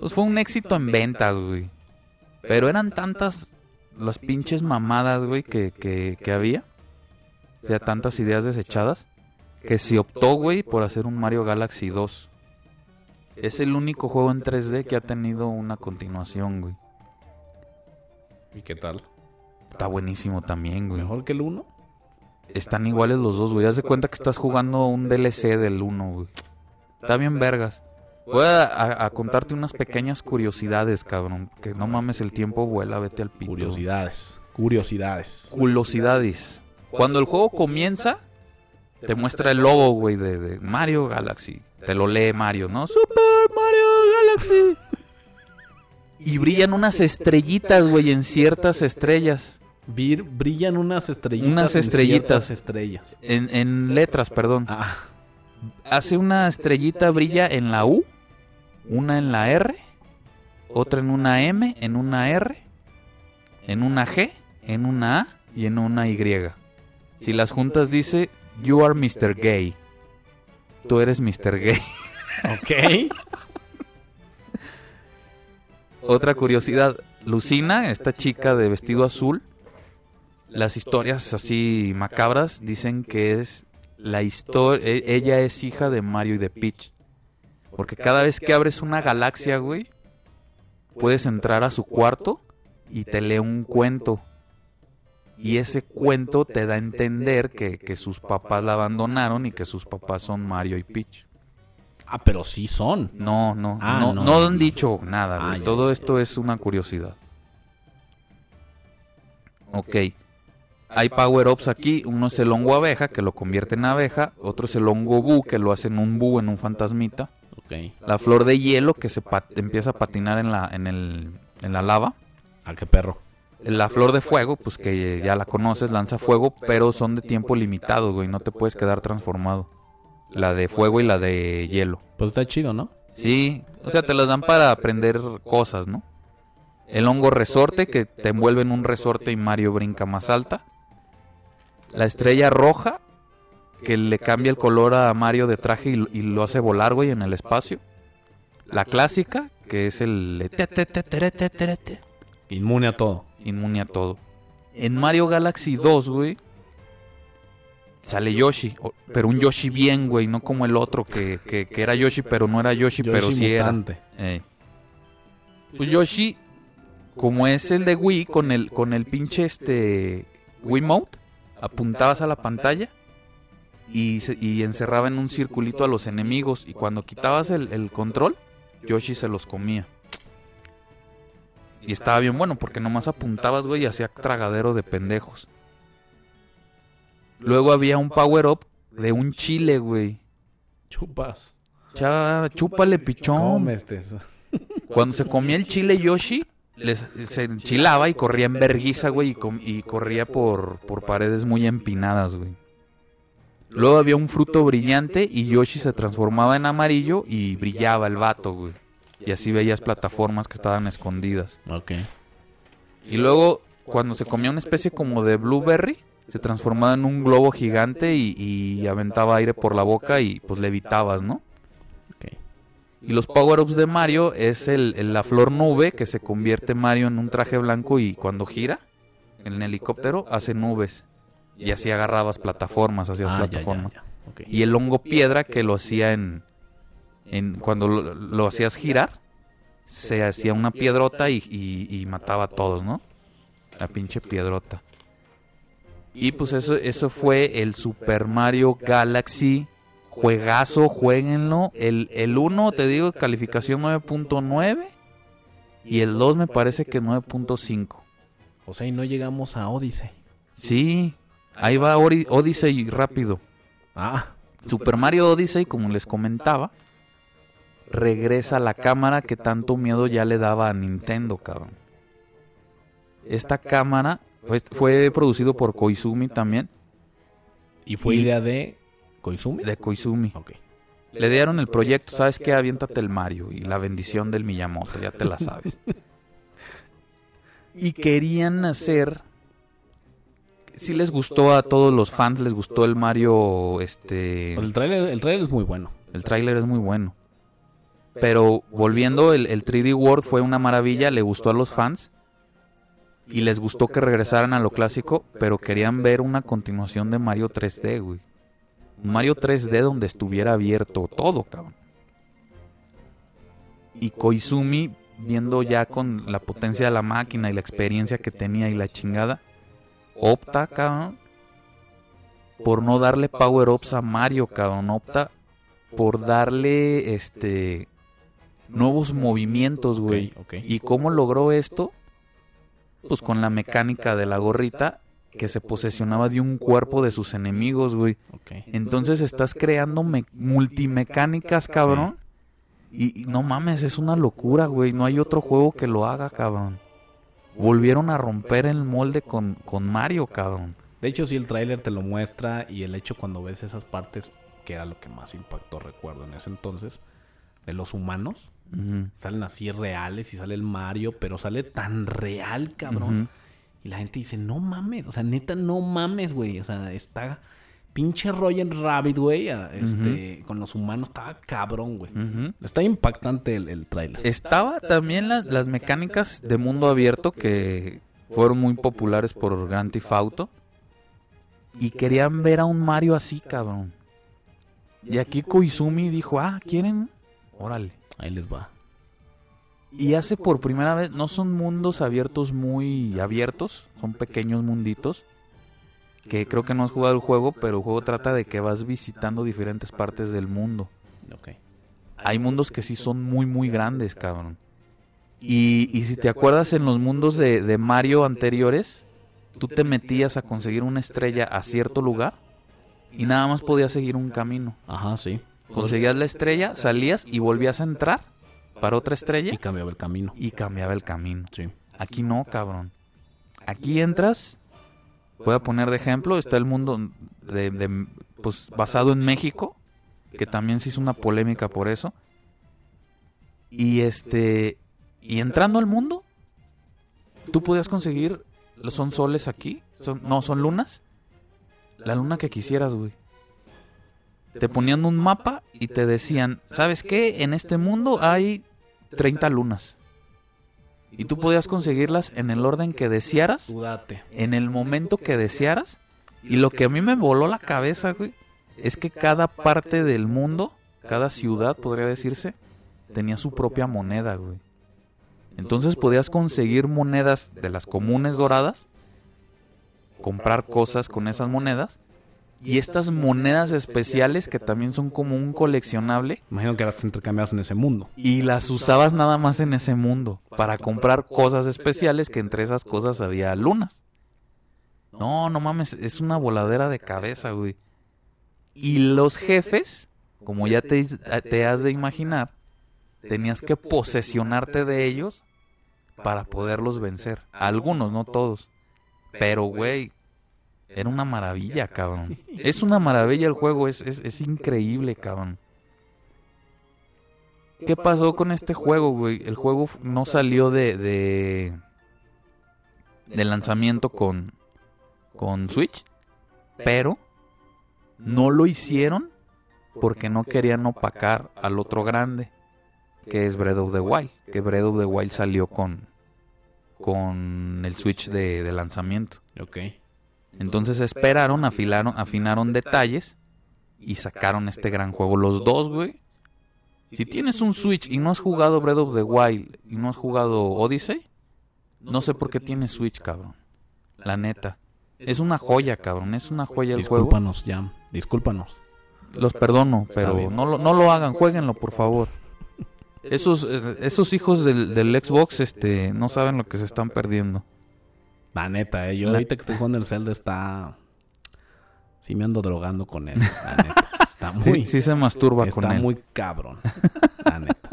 Pues fue un éxito en ventas, güey. Pero eran tantas las pinches mamadas, güey, que, que, que había. O sea, tantas ideas desechadas. Que se optó, güey, por hacer un Mario Galaxy 2. Es el único juego en 3D que ha tenido una continuación, güey. ¿y qué tal? Está buenísimo también, güey. ¿Mejor que el 1? Están iguales los dos, güey. Haz de cuenta que estás jugando un DLC del 1, güey. Está bien vergas. Voy a, a- a contarte unas pequeñas curiosidades, cabrón. Que no mames, el tiempo vuela, vete al pito. Curiosidades. Curiosidades. Curiosidades. Cuando el juego comienza, te muestra el logo, güey, de, de Mario Galaxy. Te lo lee Mario, ¿no? Super Mario Galaxy. Y brillan unas estrellitas, güey, en ciertas estrellas. Vir- brillan unas estrellitas. Unas en estrellitas. ciertas estrellas. En, en letras, perdón. Ah, hace una estrellita brilla en la U, una en la R, otra en una M, en una R, en una G, en una A y en una Y. Si las juntas dice, You are Mr. Gay. Tú eres Mr. Gay. ok. *laughs* Otra curiosidad, Lucina, esta chica de vestido azul, las historias así macabras dicen que es la historia, ella es hija de Mario y de Peach. Porque cada vez que abres una galaxia, güey, puedes entrar a su cuarto y te lee un cuento. Y ese cuento te da a entender que, que sus papás la abandonaron y que sus papás son Mario y Peach. Ah, pero sí son. No, no, Ah, no, no. no han dicho nada, Ah, güey. ya, Todo esto es una curiosidad. Ok. Hay power-ups aquí. Uno es el hongo abeja, que lo convierte en abeja. Otro es el hongo bu, que lo hace en un bu, en un fantasmita. La flor de hielo, que se empieza a patinar en la, en, el, en la lava. Ah, qué perro. La flor de fuego, pues que ya la conoces, lanza fuego, pero son de tiempo limitado, güey. No te puedes quedar transformado. La de fuego y la de hielo. Pues está chido, ¿no? Sí, o sea, te las dan para aprender cosas, ¿no? El hongo resorte, que te envuelve en un resorte y Mario brinca más alta. La estrella roja, que le cambia el color a Mario de traje y, y lo hace volar, güey, en el espacio. La clásica, que es el... Inmune a todo. inmune a todo. En Mario Galaxy 2, güey, sale Yoshi. Pero un Yoshi bien, güey, no como el otro que, que- que era Yoshi, pero no era Yoshi, pero sí era. Ey. Pues Yoshi, como es el de Wii, con el, con el pinche este Wiimote, apuntabas a la pantalla y, se- y encerraba en un circulito a los enemigos. Y cuando quitabas el, el control, Yoshi se los comía. Y estaba bien bueno porque nomás apuntabas, güey, y hacía tragadero de pendejos. Luego había un power up de un chile, güey. Chupas. Cha, chúpale, pichón. Cuando se comía el chile Yoshi, les- se enchilaba y corría en verguiza, güey, y, com- y corría por, por paredes muy empinadas, güey. Luego había un fruto brillante y Yoshi se transformaba en amarillo y brillaba el vato, güey. Y así veías plataformas que estaban escondidas. Ok. Y luego, cuando se comía una especie como de blueberry, se transformaba en un globo gigante y, y aventaba aire por la boca y pues levitabas, ¿no? Ok. Y los power-ups de Mario es el, el- la flor nube que se convierte Mario en un traje blanco y cuando gira en el helicóptero hace nubes. Y así agarrabas plataformas, hacías Ah, plataformas. Y el hongo piedra que lo hacía en, en cuando lo, lo hacías girar, se hacía una piedrota y, y- y mataba a todos, ¿no? La pinche piedrota. Y pues eso, eso fue el Super Mario Galaxy. Juegazo, jueguenlo. El, el 1, te digo, calificación 9.9. Y el 2 me parece que 9.5. O sea, y no llegamos a Odyssey. Sí, ahí va Ori- Odyssey rápido. Ah, Super Mario Odyssey, como les comentaba, regresa a la cámara que tanto miedo ya le daba a Nintendo, cabrón. Esta cámara fue, fue producido por Koizumi también, y fue Y- idea de Koizumi. de Koizumi. Ok. Le dieron el proyecto, ¿sabes qué? Aviéntate el Mario y la bendición del Miyamoto, ya te la sabes. *laughs* y querían hacer... Si les gustó a todos los fans, les gustó el Mario, este... El trailer, el tráiler es muy bueno. El tráiler es muy bueno. Pero volviendo, el, el 3D World fue una maravilla, le gustó a los fans. Y les gustó que regresaran a lo clásico, pero querían ver una continuación de Mario 3D, güey. Un Mario 3D donde estuviera abierto todo, cabrón. Y Koizumi, viendo ya con la potencia de la máquina y la experiencia que tenía y la chingada, opta, cabrón, por no darle power-ups a Mario, cabrón. Opta por darle, este, nuevos movimientos, güey. ¿Y cómo logró esto? Pues con la mecánica de la gorrita que se posesionaba de un cuerpo de sus enemigos, güey. Entonces estás creando me- multimecánicas, cabrón. Y, y no mames, es una locura, güey. No hay otro juego que lo haga, cabrón. Volvieron a romper el molde con, con Mario, cabrón. De hecho, sí, el tráiler te lo muestra y el hecho cuando ves esas partes, que era lo que más impactó, recuerdo, en ese entonces, de los humanos. Salen así reales y sale el Mario, pero sale tan real, cabrón. Y la gente dice, no mames, o sea, neta, no mames, güey. O sea, está pinche Roger Rabbit, güey, este, con los humanos, estaba cabrón, güey. Está impactante el, el tráiler. Estaba también la- las mecánicas de mundo abierto que fueron muy populares por Grand Theft Auto. Y querían ver a un Mario así, cabrón. Y aquí Koizumi dijo, ah, ¿quieren? Órale. Ahí les va. Y hace por primera vez, no son mundos abiertos muy abiertos, son pequeños munditos. Que creo que no has jugado el juego, pero el juego trata de que vas visitando diferentes partes del mundo. Ok. Hay mundos que sí son muy, muy grandes, cabrón. Y, y si te acuerdas en los mundos de, de Mario anteriores, tú te metías a conseguir una estrella a cierto lugar y nada más podías seguir un camino. Ajá, sí. Conseguías la estrella, salías y volvías a entrar para otra estrella Y cambiaba el camino. y cambiaba el camino. Sí. Aquí no, cabrón. Aquí entras, voy a poner de ejemplo, está el mundo de, pues basado en México, que también se hizo una polémica por eso. Y este y entrando al mundo, tú podías conseguir son soles aquí, son no, son lunas. La luna que quisieras, güey. Te ponían un mapa y te decían, ¿sabes qué? En este mundo hay 30 lunas. Y tú podías conseguirlas en el orden que desearas, en el momento que desearas. Y lo que a mí me voló la cabeza, güey, es que cada parte del mundo, cada ciudad, podría decirse, tenía su propia moneda, güey. Entonces podías conseguir monedas de las comunes doradas, comprar cosas con esas monedas, y estas monedas especiales que también son como un coleccionable, Imagino que las intercambiabas en ese mundo. y las usabas nada más en ese mundo para comprar cosas especiales que entre esas cosas había lunas. No, no mames, es una voladera de cabeza, güey. Y los jefes, como ya te, te has de imaginar, tenías que posesionarte de ellos para poderlos vencer. Algunos, no todos. Pero, güey, era una maravilla, cabrón. Es una maravilla el juego, es, es, es increíble, cabrón. ¿Qué pasó con este juego, güey? El juego no salió de, de, de lanzamiento con, con Switch, pero no lo hicieron porque no querían opacar al otro grande, que es Breath of the Wild. Que Breath of the Wild salió con, con el Switch de, de lanzamiento. Ok. Entonces esperaron, afilaron, afinaron detalles y sacaron este gran juego. Los dos, güey. Si tienes un Switch y no has jugado Breath of the Wild y no has jugado Odyssey, no sé por qué tienes Switch, cabrón. La neta. Es una joya, cabrón. Es una joya el juego. Discúlpanos, Jam. Discúlpanos. Los perdono, pero no lo, no lo hagan. Jueguenlo, por favor. Esos, eh, esos hijos del, del Xbox este, no saben lo que se están perdiendo. La neta, eh. Yo La- ahorita que estoy jugando el Zelda está... Sí me ando drogando con él. La neta. Está *laughs* muy... Sí, sí se masturba con está él. muy cabrón. *laughs* La neta.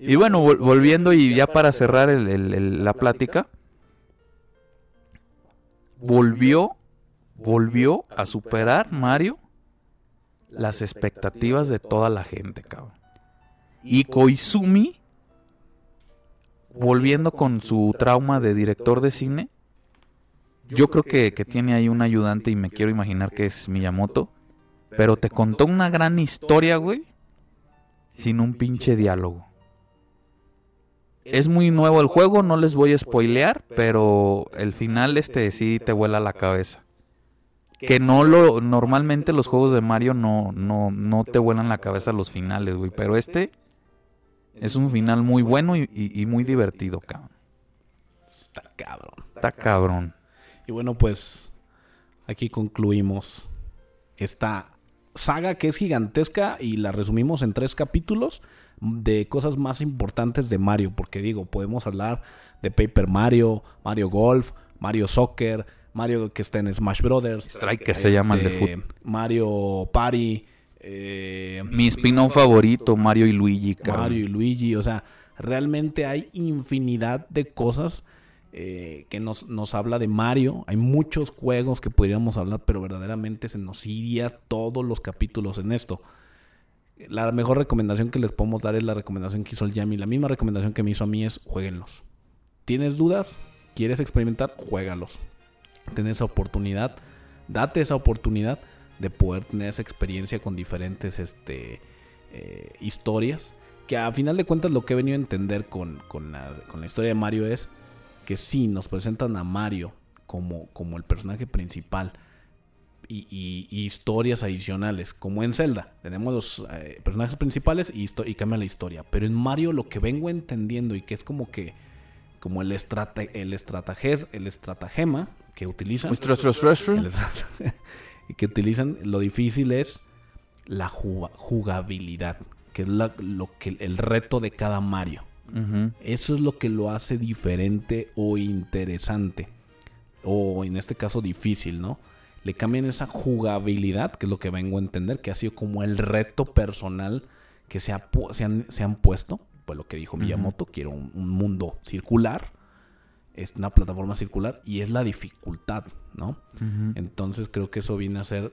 Y bueno, vol- volviendo y ya para cerrar el- el- el- la plática, volvió, volvió a superar Mario las expectativas de toda la gente, cabrón. Y Koizumi, volviendo con su trauma de director de cine, yo creo que, que tiene ahí un ayudante y me quiero imaginar que es Miyamoto, pero te contó una gran historia, güey, sin un pinche diálogo. Es muy nuevo el juego, no les voy a spoilear, pero el final este sí te vuela la cabeza. Que no lo normalmente los juegos de Mario no no no te vuelan la cabeza los finales, güey, pero este es un final muy bueno y, y- y muy divertido, cabrón. Está cabrón. Está cabrón. Y bueno, pues aquí concluimos esta saga que es gigantesca y la resumimos en tres capítulos de cosas más importantes de Mario. Porque digo, podemos hablar de Paper Mario, Mario Golf, Mario Soccer, Mario que está en Smash Brothers. Striker se llama el de este, fútbol. Mario Party. Eh, Mi spin-off favorito, Mario y Luigi, cabrón. Mario y Luigi. O sea, realmente hay infinidad de cosas eh, que nos, nos habla de Mario. Hay muchos juegos que podríamos hablar, pero verdaderamente se nos iría todos los capítulos en esto. La mejor recomendación que les podemos dar es la recomendación que hizo el Yami. La misma recomendación que me hizo a mí es jueguenlos. ¿Tienes dudas? ¿Quieres experimentar? Juégalos. Ten esa oportunidad. Date esa oportunidad de poder tener esa experiencia con diferentes este, eh, historias. Que a final de cuentas lo que he venido a entender con, con la, con la historia de Mario es que sí, nos presentan a Mario como, como el personaje principal y, y- y historias adicionales, como en Zelda. Tenemos los eh, personajes principales y, cambia la historia. Pero en Mario lo que vengo entendiendo y que es como que como el, estrate, el, el estratagema que utilizan el *laughs* que utilizan, lo difícil es la juga- jugabilidad, que es la- lo que el reto de cada Mario. Eso es lo que lo hace diferente o interesante. O en este caso difícil, ¿no? Le cambian esa jugabilidad, que es lo que vengo a entender, que ha sido como el reto personal que se, ha pu- se, han, se han puesto. Pues lo que dijo. Miyamoto, quiero un, un mundo circular. Es una plataforma circular y es la dificultad, ¿no? Entonces creo que eso viene a ser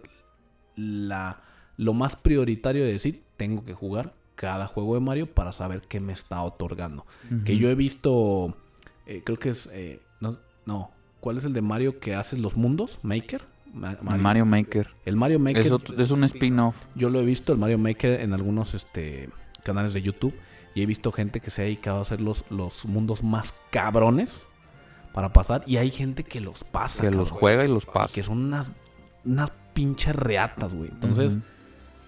la, lo más prioritario de decir, tengo que jugar cada juego de Mario para saber qué me está otorgando. Que yo he visto, eh, creo que es, eh, no, no, ¿cuál es el de Mario que hace los mundos? ¿Maker? Ma- Mario, Maker. El Mario Maker, Es, otro- es un spin-off. yo lo he visto, el Mario Maker en algunos este, canales de YouTube. Y he visto gente que se ha dedicado a hacer los, los mundos más cabrones para pasar. Y hay gente que los pasa. Que los juega y los pasa. Que son unas, unas pinches reatas, güey. Entonces,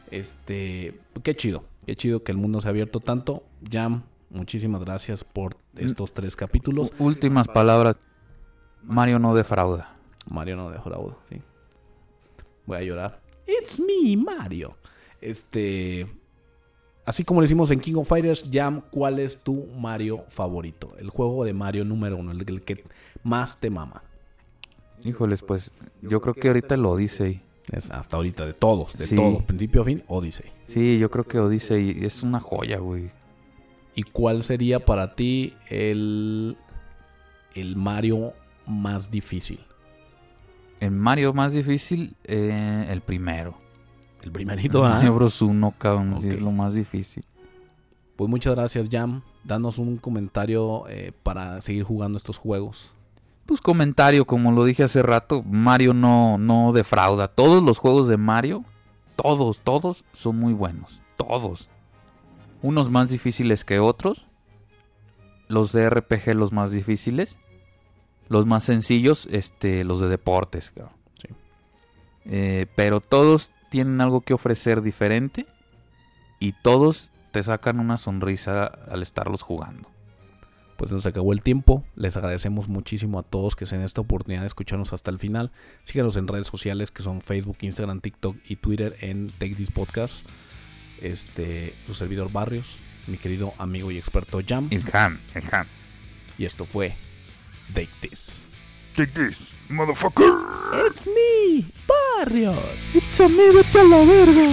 este, qué chido. Qué chido que el mundo se ha abierto tanto. Jam, muchísimas gracias por estos tres capítulos. U- Últimas palabras. Mario no defrauda. Mario no dejó fraude, sí. Voy a llorar. It's me, Mario. Este. Así como lo hicimos en King of Fighters, Jam, ¿cuál es tu Mario favorito? El juego de Mario número uno, el, el que más te mama. Híjoles, pues yo creo que ahorita el Odyssey. Es hasta ahorita, de todos, de Sí. todos, principio a fin, Odyssey. Sí, yo creo que Odyssey es una joya, güey. ¿Y cuál sería para ti el, el Mario más difícil? El Mario más difícil, eh, el primero. El primerito, ¿ah? Bros 1, cabrón, sí Ok. es lo más difícil. Pues muchas gracias, Jam. Danos un comentario eh, para seguir jugando estos juegos. Pues comentario, como lo dije hace rato, Mario no, no defrauda. Todos los juegos de Mario, todos, todos son muy buenos. Todos. Unos más difíciles que otros. Los de RPG los más difíciles. Los más sencillos, este, los de deportes, cabrón. Sí. Eh, pero todos tienen algo que ofrecer diferente. Y todos te sacan una sonrisa al estarlos jugando. Pues se nos acabó el tiempo. Les agradecemos muchísimo a todos que se den esta oportunidad de escucharnos hasta el final. Síganos en redes sociales que son Facebook, Instagram, TikTok y Twitter en Take This Podcast. Este, su servidor Barrios, mi querido amigo y experto Jam. El ham, el ham. Y esto fue Take This. Take this, motherfucker. It's me, Barrios. It's a me, vete a la verga.